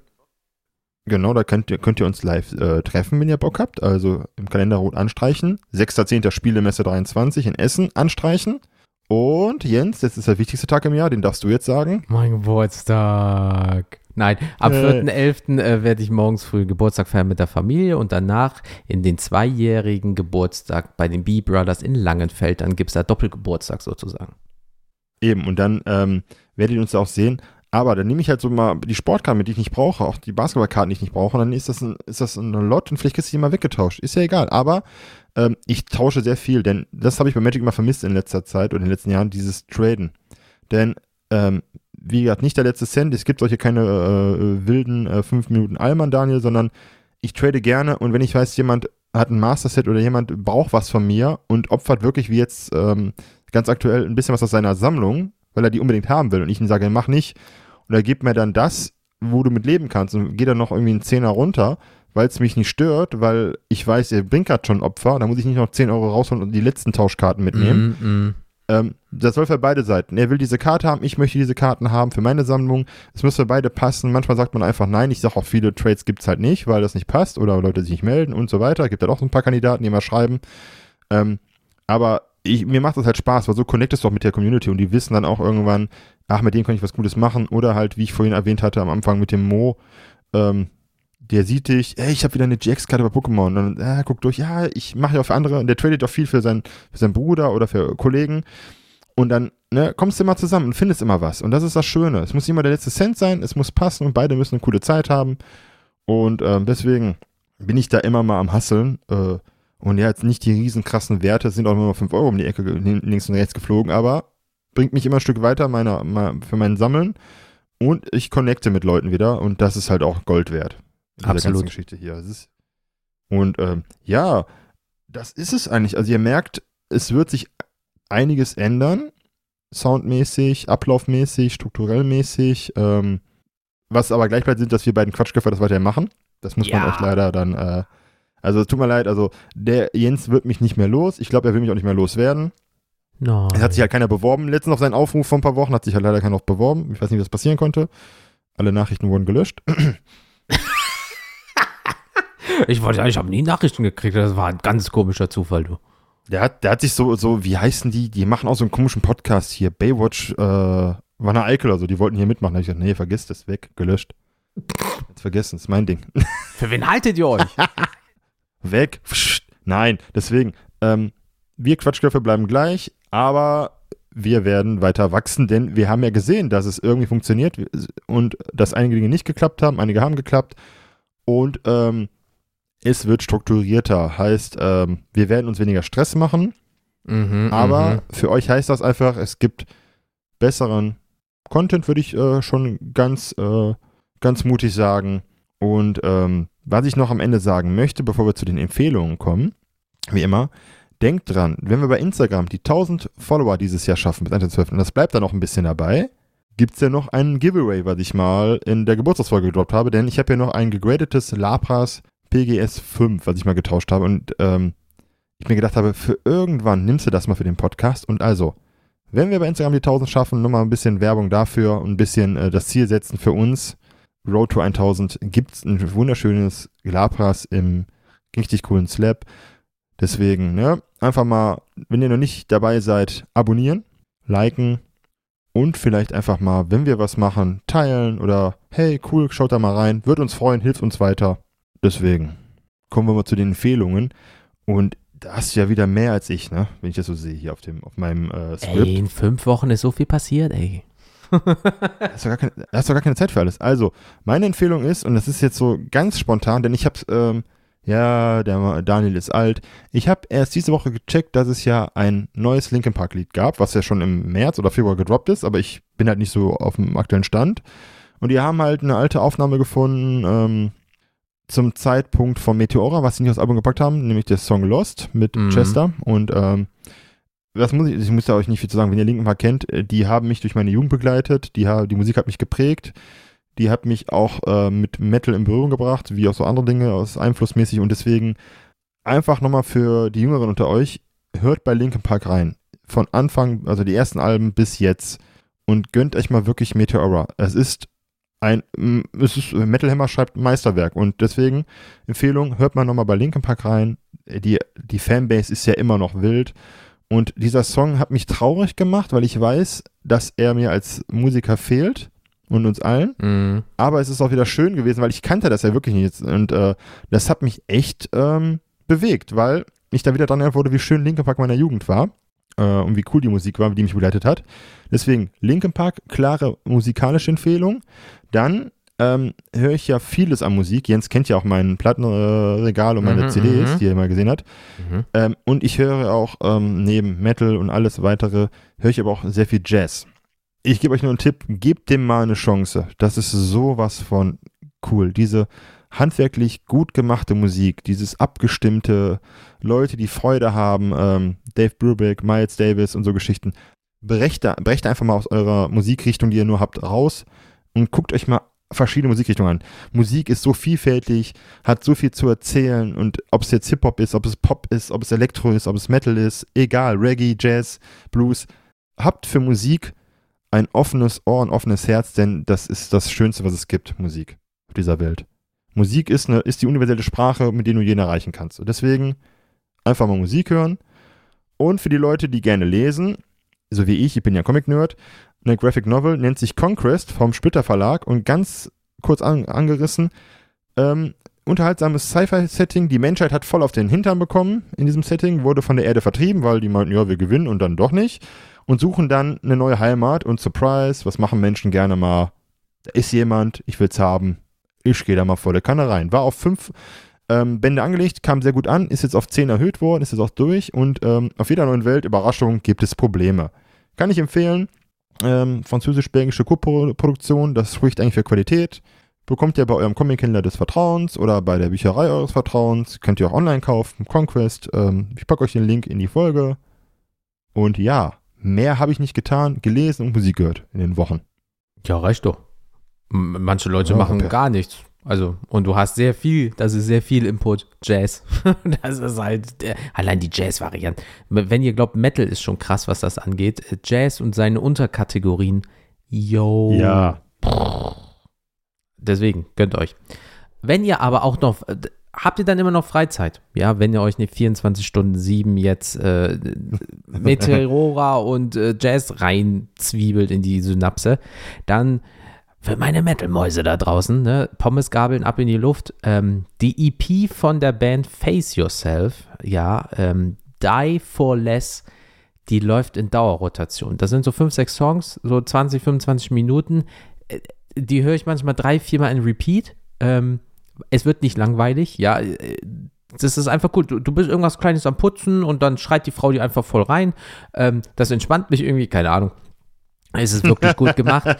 Genau, da könnt ihr, könnt ihr uns live äh, treffen, wenn ihr Bock habt. Also im Kalender rot anstreichen. 6.10. Spielemesse 23 in Essen anstreichen. Und Jens, das ist der wichtigste Tag im Jahr, den darfst du jetzt sagen. Mein Geburtstag. Nein, am äh. 4.11. Äh, werde ich morgens früh Geburtstag feiern mit der Familie und danach in den zweijährigen Geburtstag bei den B-Brothers in Langenfeld. Dann gibt es da Doppelgeburtstag sozusagen. Eben, und dann ähm, werdet ihr uns auch sehen. Aber dann nehme ich halt so mal die Sportkarten die ich nicht brauche, auch die Basketballkarten, die ich nicht brauche, und dann ist das ein, ist das ein Lot und vielleicht kriegst du die mal weggetauscht. Ist ja egal. Aber ähm, ich tausche sehr viel, denn das habe ich bei Magic immer vermisst in letzter Zeit oder in den letzten Jahren, dieses Traden. Denn, ähm, wie gesagt, nicht der letzte Cent, es gibt solche keine äh, wilden äh, 5 Minuten Allmann, Daniel, sondern ich trade gerne und wenn ich weiß, jemand hat ein Master-Set oder jemand braucht was von mir und opfert wirklich wie jetzt ähm, ganz aktuell ein bisschen was aus seiner Sammlung, weil er die unbedingt haben will und ich ihm sage, mach nicht, und er gibt mir dann das, wo du mit leben kannst und geht dann noch irgendwie einen Zehner runter, weil es mich nicht stört, weil ich weiß, er bringt gerade schon Opfer, da muss ich nicht noch 10 Euro rausholen und die letzten Tauschkarten mitnehmen. Mm, mm. Ähm, das soll für beide Seiten. Er will diese Karte haben, ich möchte diese Karten haben für meine Sammlung. Es muss für beide passen. Manchmal sagt man einfach nein. Ich sage auch, viele Trades gibt es halt nicht, weil das nicht passt oder Leute sich nicht melden und so weiter. Es Gibt halt auch so ein paar Kandidaten, die mal schreiben. Ähm, aber ich, mir macht das halt Spaß, weil so connectest du auch mit der Community und die wissen dann auch irgendwann, ach, mit dem kann ich was Gutes machen. Oder halt, wie ich vorhin erwähnt hatte am Anfang mit dem Mo, ähm, der sieht dich, ey, ich habe wieder eine GX-Karte bei Pokémon. Und dann, äh, guck durch, ja, ich mache ja auch für andere. Und der tradet auch viel für, sein, für seinen Bruder oder für Kollegen. Und dann ne, kommst du immer zusammen und findest immer was. Und das ist das Schöne. Es muss immer der letzte Cent sein, es muss passen und beide müssen eine coole Zeit haben. Und ähm, deswegen bin ich da immer mal am Hasseln. Äh, und ja, jetzt nicht die riesen krassen Werte, sind auch immer 5 Euro um die Ecke links und rechts geflogen, aber bringt mich immer ein Stück weiter meiner, für mein Sammeln. Und ich connecte mit Leuten wieder und das ist halt auch Gold wert. Absolut. Geschichte hier. und ähm, ja, das ist es eigentlich. Also ihr merkt, es wird sich einiges ändern. Soundmäßig, ablaufmäßig, strukturellmäßig. Ähm, was aber gleich bleibt, sind, dass wir beiden Quatschköpfer das weiter machen. Das muss ja. man euch leider dann äh, also es tut mir leid, also der Jens wird mich nicht mehr los. Ich glaube, er will mich auch nicht mehr loswerden. Nein. Es hat sich halt keiner beworben. Letztens auf seinen Aufruf vor ein paar Wochen hat sich halt leider keiner noch beworben. Ich weiß nicht, was passieren konnte. Alle Nachrichten wurden gelöscht. [LAUGHS] ich wollte, ich habe nie Nachrichten gekriegt. Das war ein ganz komischer Zufall, du. Der hat, der hat sich so, so, wie heißen die? Die machen auch so einen komischen Podcast hier. Baywatch, äh, Wanne Eickel oder so. Die wollten hier mitmachen. Da habe ich gesagt, nee, vergiss das, weg, gelöscht. Jetzt vergessen, ist mein Ding. Für wen haltet ihr euch? [LAUGHS] weg. Nein, deswegen, ähm, wir Quatschköpfe bleiben gleich, aber wir werden weiter wachsen, denn wir haben ja gesehen, dass es irgendwie funktioniert und dass einige Dinge nicht geklappt haben, einige haben geklappt und ähm, es wird strukturierter. Heißt, ähm, wir werden uns weniger Stress machen, mhm, aber mhm. für euch heißt das einfach, es gibt besseren Content, würde ich äh, schon ganz, äh, ganz mutig sagen. Und ähm, was ich noch am Ende sagen möchte, bevor wir zu den Empfehlungen kommen, wie immer, denkt dran, wenn wir bei Instagram die 1000 Follower dieses Jahr schaffen bis 1.12. und das bleibt dann noch ein bisschen dabei, gibt es ja noch einen Giveaway, was ich mal in der Geburtstagsfolge gedroppt habe, denn ich habe ja noch ein gegradetes Lapras PGS 5, was ich mal getauscht habe und ähm, ich mir gedacht habe, für irgendwann nimmst du das mal für den Podcast und also, wenn wir bei Instagram die 1000 schaffen, nochmal ein bisschen Werbung dafür und ein bisschen äh, das Ziel setzen für uns, Road to 1000 gibt es ein wunderschönes Lapras im richtig coolen Slab. Deswegen, ne, einfach mal, wenn ihr noch nicht dabei seid, abonnieren, liken und vielleicht einfach mal, wenn wir was machen, teilen oder hey, cool, schaut da mal rein, wird uns freuen, hilft uns weiter. Deswegen kommen wir mal zu den Empfehlungen und Da hast du ja wieder mehr als ich, ne? Wenn ich das so sehe hier auf dem, auf meinem äh, Script. Ey, in fünf Wochen ist so viel passiert, ey. [LAUGHS] hast, du gar keine, hast du gar keine Zeit für alles. Also, meine Empfehlung ist, und das ist jetzt so ganz spontan, denn ich habe ähm, ja, der Daniel ist alt. Ich habe erst diese Woche gecheckt, dass es ja ein neues Linkin Park Lied gab, was ja schon im März oder Februar gedroppt ist, aber ich bin halt nicht so auf dem aktuellen Stand. Und die haben halt eine alte Aufnahme gefunden, ähm, zum Zeitpunkt von Meteora, was sie nicht aufs Album gepackt haben, nämlich der Song Lost mit mhm. Chester. Und ähm, das muss ich, ich muss da euch nicht viel zu sagen, wenn ihr Linken Park kennt, äh, die haben mich durch meine Jugend begleitet, die, die Musik hat mich geprägt, die hat mich auch äh, mit Metal in Berührung gebracht, wie auch so andere Dinge aus einflussmäßig und deswegen einfach nochmal für die Jüngeren unter euch, hört bei Linkin Park rein. Von Anfang, also die ersten Alben bis jetzt und gönnt euch mal wirklich Meteora. Es ist ein, es ist, Metal Hammer schreibt Meisterwerk und deswegen Empfehlung, hört mal nochmal bei Linkin Park rein. Die, die Fanbase ist ja immer noch wild und dieser Song hat mich traurig gemacht, weil ich weiß, dass er mir als Musiker fehlt und uns allen. Mhm. Aber es ist auch wieder schön gewesen, weil ich kannte das ja wirklich nicht und äh, das hat mich echt ähm, bewegt, weil ich da wieder dran erinnert wurde, wie schön Linkin Park meiner Jugend war äh, und wie cool die Musik war, die mich begleitet hat. Deswegen Linkin Park, klare musikalische Empfehlung. Dann ähm, höre ich ja vieles an Musik. Jens kennt ja auch mein Plattenregal und meine mhm, CDs, mhm. die er mal gesehen hat. Mhm. Ähm, und ich höre auch ähm, neben Metal und alles weitere, höre ich aber auch sehr viel Jazz. Ich gebe euch nur einen Tipp, gebt dem mal eine Chance. Das ist sowas von cool. Diese handwerklich gut gemachte Musik, dieses abgestimmte, Leute, die Freude haben, ähm, Dave Brubeck, Miles Davis und so Geschichten. Brecht, da, brecht einfach mal aus eurer Musikrichtung, die ihr nur habt, raus und guckt euch mal verschiedene Musikrichtungen an. Musik ist so vielfältig, hat so viel zu erzählen und ob es jetzt Hip-Hop ist, ob es Pop ist, ob es Elektro ist, ob es Metal ist, egal, Reggae, Jazz, Blues. Habt für Musik ein offenes Ohr, ein offenes Herz, denn das ist das Schönste, was es gibt, Musik auf dieser Welt. Musik ist, eine, ist die universelle Sprache, mit der du jeden erreichen kannst. Und deswegen einfach mal Musik hören. Und für die Leute, die gerne lesen, so wie ich, ich bin ja Comic-Nerd, eine Graphic Novel nennt sich Conquest vom Splitter Verlag und ganz kurz an, angerissen, ähm, unterhaltsames Sci-Fi-Setting. Die Menschheit hat voll auf den Hintern bekommen in diesem Setting, wurde von der Erde vertrieben, weil die meinten, ja, wir gewinnen und dann doch nicht. Und suchen dann eine neue Heimat und Surprise, was machen Menschen gerne mal? Da ist jemand, ich will's haben, ich gehe da mal volle Kanne rein. War auf fünf ähm, Bände angelegt, kam sehr gut an, ist jetzt auf zehn erhöht worden, ist jetzt auch durch und ähm, auf jeder neuen Welt, Überraschung, gibt es Probleme. Kann ich empfehlen. Ähm, Französisch-belgische Co-Produktion, das spricht eigentlich für Qualität. Bekommt ihr bei eurem Comic-Händler des Vertrauens oder bei der Bücherei eures Vertrauens. Könnt ihr auch online kaufen, Conquest. Ähm, ich packe euch den Link in die Folge. Und ja, mehr habe ich nicht getan, gelesen und Musik gehört in den Wochen. Ja, reicht doch. Manche Leute ja, machen okay. gar nichts. Also, und du hast sehr viel, das ist sehr viel Input, Jazz. [LAUGHS] das ist halt, der, allein die Jazz-Variante. Wenn ihr glaubt, Metal ist schon krass, was das angeht, Jazz und seine Unterkategorien, yo. Ja. Deswegen, gönnt euch. Wenn ihr aber auch noch, habt ihr dann immer noch Freizeit? Ja, wenn ihr euch nicht 24 Stunden 7 jetzt äh, [LAUGHS] Meteora und äh, Jazz reinzwiebelt in die Synapse, dann für meine Metal-Mäuse da draußen, ne? Pommesgabeln ab in die Luft. Ähm, die EP von der Band Face Yourself, ja, ähm, Die for Less, die läuft in Dauerrotation. Das sind so 5, 6 Songs, so 20, 25 Minuten. Äh, die höre ich manchmal drei, viermal in Repeat. Ähm, es wird nicht langweilig, ja. Äh, das ist einfach gut. Du, du, bist irgendwas Kleines am Putzen und dann schreit die Frau dir einfach voll rein. Ähm, das entspannt mich irgendwie, keine Ahnung. Es ist wirklich gut [LAUGHS] gemacht.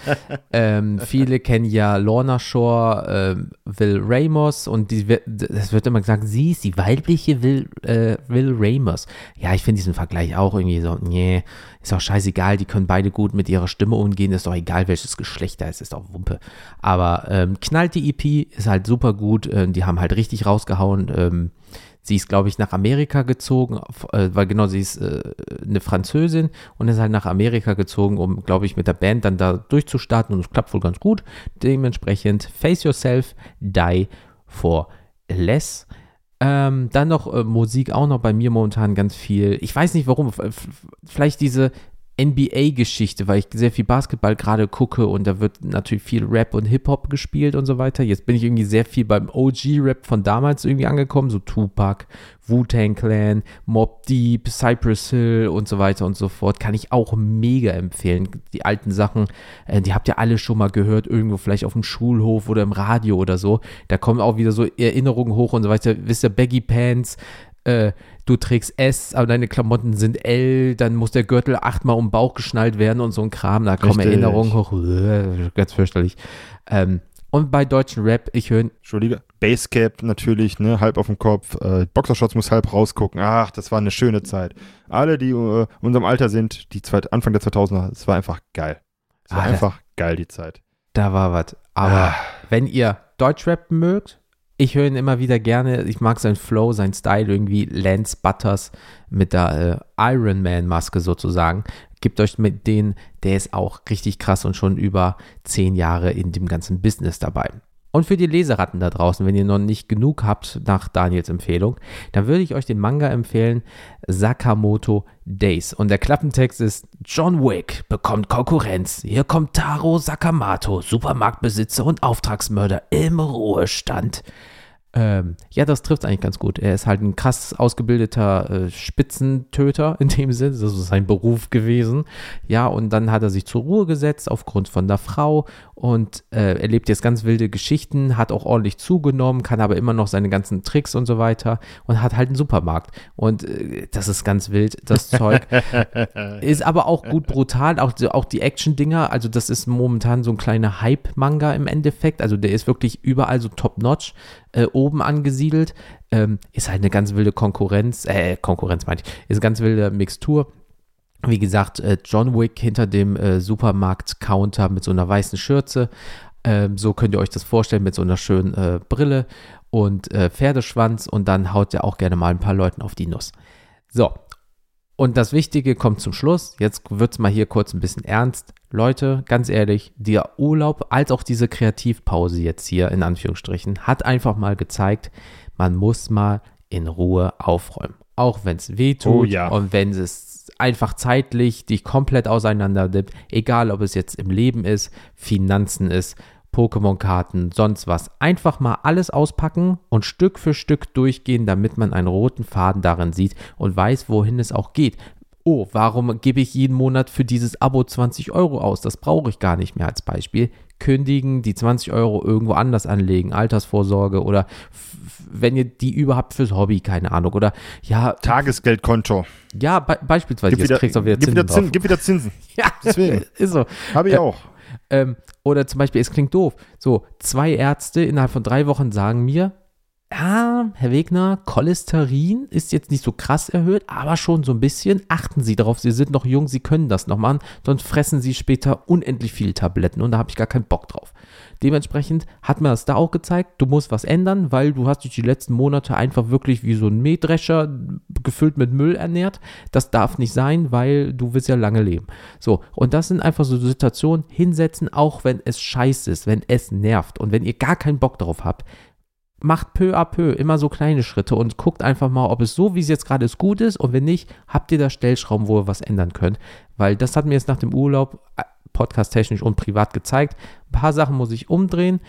ähm, [LAUGHS] viele kennen ja Lorna Shore, äh, Will Ramos und die, das wird immer gesagt, sie ist die weibliche Will, äh, Will Ramos. Ja, ich finde diesen Vergleich auch irgendwie so, nee, ist auch scheißegal, die können beide gut mit ihrer Stimme umgehen, ist doch egal, welches Geschlecht da ist, ist auch Wumpe. Aber ähm, knallt die EP, ist halt super gut, äh, die haben halt richtig rausgehauen. Ähm, Sie ist, glaube ich, nach Amerika gezogen, äh, weil genau, sie ist äh, eine Französin und ist halt nach Amerika gezogen, um, glaube ich, mit der Band dann da durchzustarten und es klappt wohl ganz gut. Dementsprechend Face Yourself, Die for Less. Ähm, dann noch äh, Musik auch noch bei mir momentan ganz viel. Ich weiß nicht warum. Vielleicht diese NBA-Geschichte, weil ich sehr viel Basketball gerade gucke und da wird natürlich viel Rap und Hip-Hop gespielt und so weiter. Jetzt bin ich irgendwie sehr viel beim OG-Rap von damals irgendwie angekommen, so Tupac, Wu-Tang Clan, Mob Deep, Cypress Hill und so weiter und so fort. Kann ich auch mega empfehlen. Die alten Sachen, äh, die habt ihr alle schon mal gehört, irgendwo vielleicht auf dem Schulhof oder im Radio oder so. Da kommen auch wieder so Erinnerungen hoch und so weiter. Wisst ihr, Baggy Pants, äh, du trägst S, aber deine Klamotten sind L, dann muss der Gürtel achtmal um den Bauch geschnallt werden und so ein Kram, da kommen. Erinnerungen hoch, äh, ganz fürchterlich. Ähm, und bei deutschen Rap, ich höre, Entschuldige. Basecap natürlich, ne, halb auf dem Kopf. Äh, Boxershorts muss halb rausgucken. Ach, das war eine schöne Zeit. Alle, die äh, unserem Alter sind, die zweit, Anfang der 2000er, es war einfach geil. Es war Ah, einfach geil, die Zeit. da war was. Aber Ah. wenn ihr Deutschrap mögt, ich höre ihn immer wieder gerne. Ich mag seinen Flow, seinen Style irgendwie. Lance Butters mit der äh, Iron Man Maske sozusagen. Gebt euch mit den, der ist auch richtig krass und schon über zehn Jahre in dem ganzen Business dabei. Und für die Leseratten da draußen, wenn ihr noch nicht genug habt nach Daniels Empfehlung, dann würde ich euch den Manga empfehlen, Sakamoto Days. Und der Klappentext ist, John Wick bekommt Konkurrenz. Hier kommt Taro Sakamoto, Supermarktbesitzer und Auftragsmörder im Ruhestand. Ähm, ja, das trifft eigentlich ganz gut. Er ist halt ein krass ausgebildeter äh, Spitzentöter in dem Sinne. Das ist sein Beruf gewesen. Ja, und dann hat er sich zur Ruhe gesetzt aufgrund von der Frau und äh, erlebt jetzt ganz wilde Geschichten, hat auch ordentlich zugenommen, kann aber immer noch seine ganzen Tricks und so weiter und hat halt einen Supermarkt. Und äh, das ist ganz wild, das [LAUGHS] Zeug. ist aber auch gut brutal, auch, auch die Action-Dinger. Also, das ist momentan so ein kleiner Hype-Manga im Endeffekt. Also, der ist wirklich überall so top-notch äh, oben angesiedelt. Ähm, ist halt eine ganz wilde Konkurrenz, äh, Konkurrenz meine ich, ist eine ganz wilde Mixtur. Wie gesagt, äh, John Wick hinter dem äh, Supermarkt-Counter mit so einer weißen Schürze. Ähm, so könnt ihr euch das vorstellen mit so einer schönen äh, Brille und äh, Pferdeschwanz und dann haut er auch gerne mal ein paar Leuten auf die Nuss. So, und das Wichtige kommt zum Schluss. Jetzt wird es mal hier kurz ein bisschen ernst. Leute, ganz ehrlich, der Urlaub als auch diese Kreativpause jetzt hier in Anführungsstrichen hat einfach mal gezeigt, man muss mal in Ruhe aufräumen. Auch wenn es weh tut Oh ja. und wenn es einfach zeitlich dich komplett auseinander nimmt, egal ob es jetzt im Leben ist, Finanzen ist, Pokémon-Karten, sonst was. Einfach mal alles auspacken und Stück für Stück durchgehen, damit man einen roten Faden darin sieht und weiß, wohin es auch geht. Oh, warum gebe ich jeden Monat für dieses Abo 20 Euro aus? Das brauche ich gar nicht mehr als Beispiel. Kündigen, die 20 Euro irgendwo anders anlegen, Altersvorsorge oder wenn ihr die überhaupt fürs Hobby, keine Ahnung. Oder ja, Tagesgeldkonto. ja, be beispielsweise, Gib jetzt wieder, kriegst du auch wieder Zinsen wieder. Zins, gib wieder Zinsen. [LAUGHS] Ja, Deswegen. ist so. Habe ich Äh, auch. Ähm, oder zum Beispiel, es klingt doof. So, zwei Ärzte innerhalb von drei Wochen sagen mir, ja, Herr Wegner, Cholesterin ist jetzt nicht so krass erhöht, aber schon so ein bisschen. Achten Sie darauf, Sie sind noch jung, Sie können das noch machen, sonst fressen Sie später unendlich viele Tabletten und da habe ich gar keinen Bock drauf. Dementsprechend hat mir das da auch gezeigt, du musst was ändern, weil du hast dich die letzten Monate einfach wirklich wie so ein Mähdrescher gefüllt mit Müll ernährt. Das darf nicht sein, weil du willst ja lange leben. So, und das sind einfach so Situationen, hinsetzen, auch wenn es scheiße ist, wenn es nervt und wenn ihr gar keinen Bock darauf habt. Macht peu à peu immer so kleine Schritte und guckt einfach mal, ob es so, wie es jetzt gerade ist, gut ist. Und wenn nicht, habt ihr da Stellschrauben, wo ihr was ändern könnt. Weil das hat mir jetzt nach dem Urlaub podcasttechnisch und privat gezeigt. Ein paar Sachen muss ich umdrehen.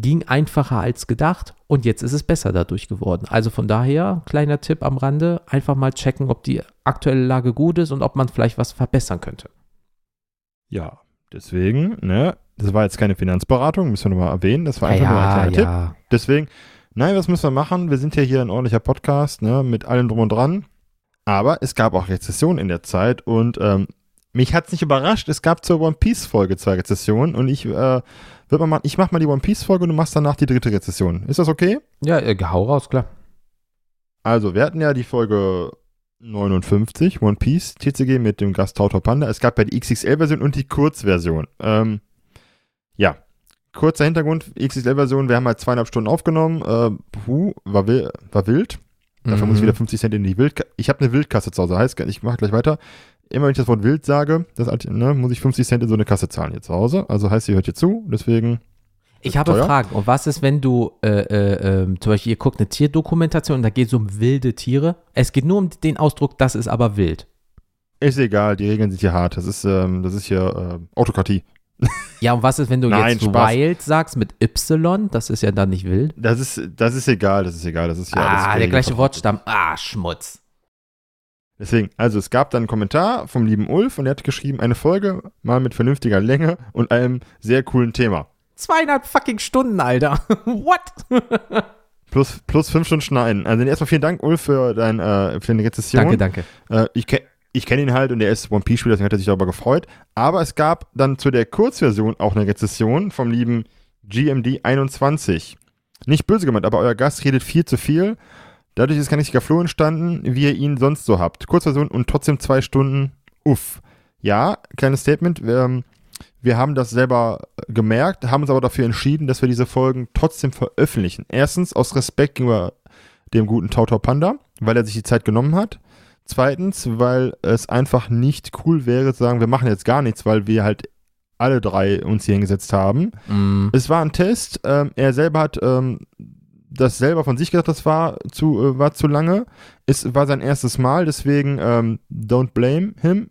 Ging einfacher als gedacht und jetzt ist es besser dadurch geworden. Also von daher, kleiner Tipp am Rande, einfach mal checken, ob die aktuelle Lage gut ist und ob man vielleicht was verbessern könnte. Ja, deswegen, ne, das war jetzt keine Finanzberatung, müssen wir nochmal erwähnen. Das war einfach nur ein kleiner Tipp. Deswegen, nein, was müssen wir machen? Wir sind ja hier ein ordentlicher Podcast, ne, mit allem drum und dran. Aber es gab auch Rezessionen in der Zeit und ähm, mich hat es nicht überrascht. Es gab zur One Piece Folge zwei Rezessionen und ich äh, wird mal, ich mach mal die One Piece Folge und du machst danach die dritte Rezession. Ist das okay? Ja, äh, hau raus, klar. Also, wir hatten ja die Folge 59, One Piece, TCG mit dem Gast Tautor Panda. Es gab ja die XXL-Version und die Kurzversion. Ähm, ja, kurzer Hintergrund, XXL-Version, wir haben halt zweieinhalb Stunden aufgenommen. Äh, puh, war, wi- war wild. Dafür muss ich Mhm. wieder 50 Cent in die Wildkasse. Ich habe eine Wildkasse zu Hause, heißt, ich mache gleich weiter. Immer wenn ich das Wort wild sage, das, ne, muss ich 50 Cent in so eine Kasse zahlen hier zu Hause. Also heißt, ihr hört hier zu, deswegen. Ich habe teuer? Fragen. Und was ist, wenn du äh, äh, ähm, zum Beispiel, ihr guckt eine Tierdokumentation und da geht es um wilde Tiere. Es geht nur um den Ausdruck, das ist aber wild. Ist egal, die Regeln sind hier hart. Das ist, ähm, das ist hier äh, Autokratie. Ja, und was ist, wenn du [LAUGHS] Nein, jetzt Spaß. Wild sagst mit Y? Das ist ja dann nicht wild. Das ist, das ist egal, das ist egal. Das ist ja ah, der gleiche Wortstamm. Ah, Schmutz. Deswegen, also es gab dann einen Kommentar vom lieben Ulf und er hat geschrieben, eine Folge mal mit vernünftiger Länge und einem sehr coolen Thema. Zweieinhalb fucking Stunden, Alter. [LAUGHS] What? [LAUGHS] Plus, plus fünf Stunden schneiden. Also erstmal vielen Dank, Ulf, für, dein, äh, für deine Rezession. danke, danke. Äh, ich ke ich kenne ihn halt und er ist One Piece-Spieler, deswegen hat er sich darüber gefreut. Aber es gab dann zu der Kurzversion auch eine Rezession vom lieben GMD21. Nicht böse gemeint, aber euer Gast redet viel zu viel. Dadurch ist kein richtiger Flow entstanden, wie ihr ihn sonst so habt. Kurzversion und trotzdem zwei Stunden. Uff. Ja, kleines Statement. Ähm, wir haben das selber gemerkt, haben uns aber dafür entschieden, dass wir diese Folgen trotzdem veröffentlichen. Erstens aus Respekt gegenüber dem guten Tautau Panda, weil er sich die Zeit genommen hat. Zweitens, weil es einfach nicht cool wäre zu sagen, wir machen jetzt gar nichts, weil wir halt alle drei uns hier hingesetzt haben. Mm, Es war ein Test. Ähm, er selber hat ähm, das selber von sich gedacht, das war zu, äh, war zu lange. Es war sein erstes Mal, deswegen ähm, don't blame him.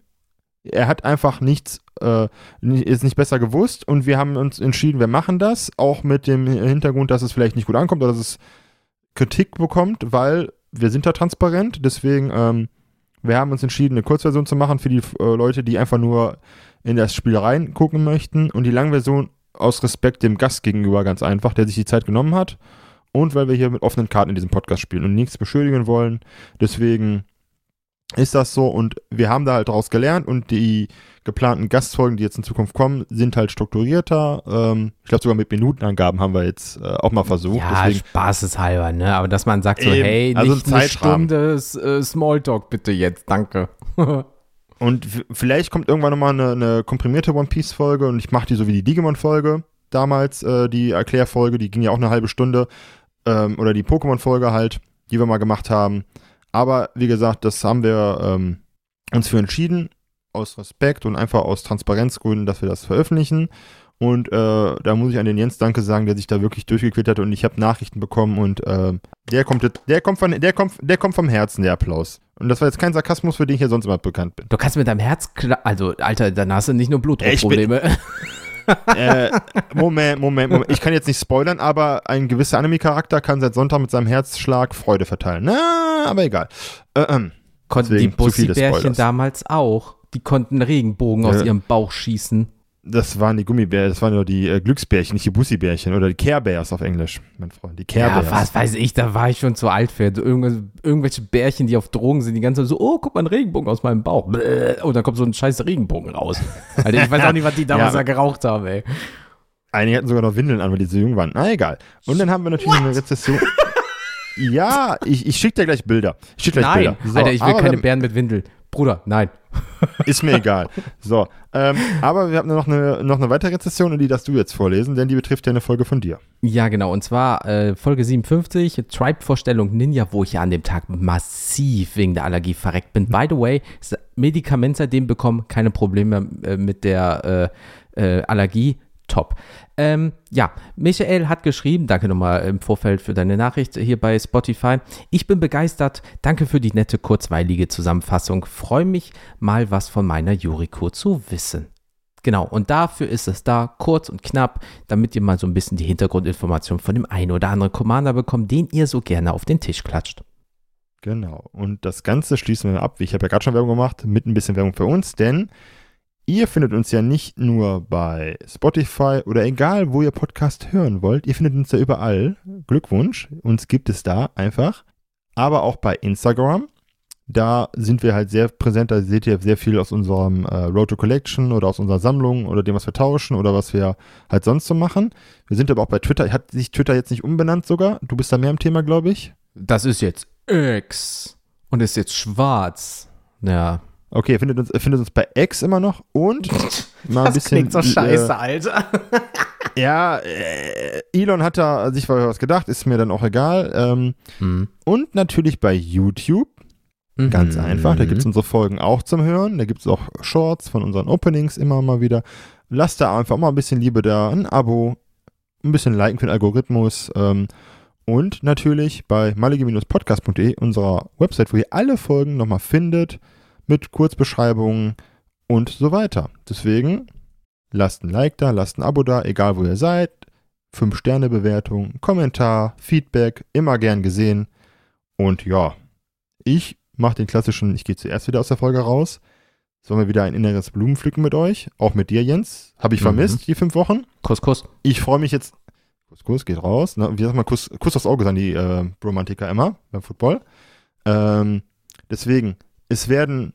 Er hat einfach nichts, äh, ist nicht besser gewusst und wir haben uns entschieden, wir machen das, auch mit dem Hintergrund, dass es vielleicht nicht gut ankommt oder dass es Kritik bekommt, weil wir sind da transparent. Deswegen, ähm, wir haben uns entschieden, eine Kurzversion zu machen für die äh, Leute, die einfach nur in das Spiel reingucken möchten und die Langversion aus Respekt dem Gast gegenüber ganz einfach, der sich die Zeit genommen hat und weil wir hier mit offenen Karten in diesem Podcast spielen und nichts beschuldigen wollen. Deswegen ist das so und wir haben da halt daraus gelernt und die geplanten Gastfolgen, die jetzt in Zukunft kommen, sind halt strukturierter. Ähm, ich glaube sogar mit Minutenangaben haben wir jetzt äh, auch mal versucht. ja, Deswegen, spaßeshalber, ne? Aber dass man sagt so, Eben, hey, also nicht ein eine. Stunde äh, Smalltalk bitte jetzt, danke. [LAUGHS] Und vielleicht kommt irgendwann nochmal eine, eine komprimierte One Piece Folge und ich mache die so wie die Digimon Folge damals, äh, die Erklärfolge, die ging ja auch eine halbe Stunde. Ähm, oder die Pokémon Folge halt, die wir mal gemacht haben. Aber wie gesagt, das haben wir ähm, uns für entschieden, aus Respekt und einfach aus Transparenzgründen, dass wir das veröffentlichen. Und äh, da muss ich an den Jens Danke sagen, der sich da wirklich durchgequält hat und ich habe Nachrichten bekommen und äh, der kommt jetzt- der kommt von der kommt der kommt vom Herzen der Applaus. Und das war jetzt kein Sarkasmus, für den ich ja sonst immer bekannt bin. Du kannst mit deinem Herz, also Alter, dann hast du nicht nur Blutdruckprobleme. [LAUGHS] [LAUGHS] äh, Moment, Moment, Moment. Ich kann jetzt nicht spoilern, aber ein gewisser Anime-Charakter kann seit Sonntag mit seinem Herzschlag Freude verteilen. Na, aber egal. Äh, ähm. Konnten die Bussi-Bärchen damals auch. Die konnten Regenbogen aus Ja. ihrem Bauch schießen. Das waren die Gummibärchen, das waren nur die äh, Glücksbärchen, nicht die Bussi-Bärchen oder die Care Bears auf Englisch, mein Freund. Die Care Ja, Bears. was weiß ich, da war ich schon zu alt für. Irgendw irgendwelche Bärchen, die auf Drogen sind, die ganze Zeit so, oh, guck mal, ein Regenbogen aus meinem Bauch. Bläh. Und dann kommt so ein scheiß Regenbogen raus. [LAUGHS] Alter, ich weiß auch nicht, was die damals Ja. da geraucht haben, ey. Einige hatten sogar noch Windeln an, weil die so jung waren. Na, egal. Und dann haben wir natürlich eine Rezession. ja, ich, ich schicke dir gleich Bilder. Ich schick gleich Nein, Bilder. So, Alter, ich will keine Bären mit Windel. Bruder, nein. [LAUGHS] Ist mir egal. So, ähm, aber wir haben noch eine, noch eine weitere Rezession und die darfst du jetzt vorlesen, denn die betrifft ja eine Folge von dir. Ja, genau. Und zwar äh, Folge 57, Tribe-Vorstellung Ninja, wo ich ja an dem Tag massiv wegen der Allergie verreckt bin. By the way, Medikament seitdem bekommen, keine Probleme äh, mit der äh, äh, Allergie. Top. Ähm, ja, Michael hat geschrieben, danke nochmal im Vorfeld für deine Nachricht hier bei Spotify. Ich bin begeistert, danke für die nette, kurzweilige Zusammenfassung. Freue mich mal was von meiner Yuriko zu wissen. Genau, und dafür ist es da, kurz und knapp, damit ihr mal so ein bisschen die Hintergrundinformation von dem einen oder anderen Commander bekommt, den ihr so gerne auf den Tisch klatscht. Genau. Und das Ganze schließen wir ab. Ich habe ja gerade schon Werbung gemacht, mit ein bisschen Werbung für uns, denn ihr findet uns ja nicht nur bei Spotify oder egal, wo ihr Podcast hören wollt. Ihr findet uns ja überall. Glückwunsch. Uns gibt es da einfach. Aber auch bei Instagram. Da sind wir halt sehr präsent. Da seht ihr sehr viel aus unserem äh, Road to Collection oder aus unserer Sammlung oder dem, was wir tauschen oder was wir halt sonst so machen. Wir sind aber auch bei Twitter. Hat sich Twitter jetzt nicht umbenannt sogar? Du bist da mehr im Thema, glaube ich. Das ist jetzt X und ist jetzt schwarz. Ja. Okay, findet uns, findet uns bei X immer noch und [LAUGHS] mal ein Das bisschen. klingt so scheiße, Alter. Äh, [LAUGHS] ja, äh, Elon hat da sich was gedacht, ist mir dann auch egal. Ähm, Mhm. und natürlich bei YouTube. Ganz Mhm. einfach. Da gibt es unsere Folgen auch zum Hören. Da gibt es auch Shorts von unseren Openings immer mal wieder. Lasst da einfach mal ein bisschen Liebe da, ein Abo, ein bisschen Liken für den Algorithmus. Ähm, und natürlich bei malige-podcast.de, unserer Website, wo ihr alle Folgen nochmal findet. Mit Kurzbeschreibungen und so weiter. Deswegen lasst ein Like da, lasst ein Abo da, egal wo ihr seid. 5-Sterne-Bewertung, Kommentar, Feedback, immer gern gesehen. Und ja, ich mache den klassischen, ich gehe zuerst wieder aus der Folge raus. Sollen wir wieder ein inneres Blumenpflücken mit euch? Auch mit dir, Jens. Habe ich mhm. vermisst, die fünf Wochen. Kuss, Kuss. Ich freue mich jetzt. Kuss, Kuss geht raus. Ne? Wie sagt man, Kuss, Kuss aufs Auge sagen die äh, Romantiker immer beim Football. Ähm, deswegen, es werden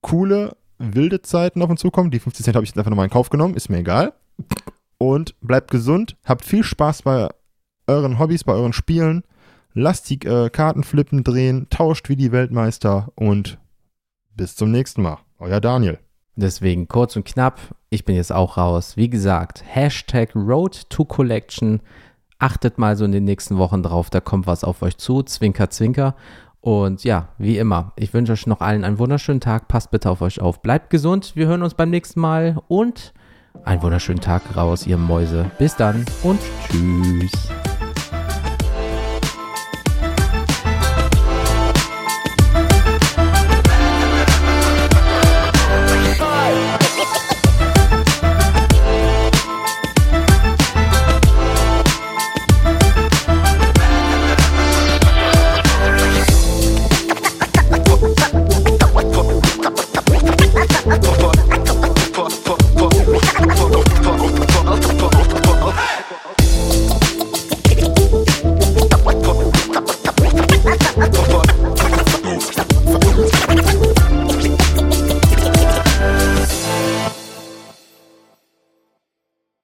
coole, wilde Zeiten auf uns zukommen. Die 50 Cent habe ich jetzt einfach nochmal in Kauf genommen. Ist mir egal. Und bleibt gesund. Habt viel Spaß bei euren Hobbys, bei euren Spielen. Lasst die äh, Karten flippen, drehen, tauscht wie die Weltmeister und bis zum nächsten Mal. Euer Daniel. Deswegen kurz und knapp, ich bin jetzt auch raus. Wie gesagt, Hashtag Road to Collection. Achtet mal so in den nächsten Wochen drauf, da kommt was auf euch zu. Zwinker, zwinker. Und ja, wie immer, ich wünsche euch noch allen einen wunderschönen Tag. Passt bitte auf euch auf. Bleibt gesund. Wir hören uns beim nächsten Mal und einen wunderschönen Tag raus, ihr Mäuse. Bis dann und tschüss.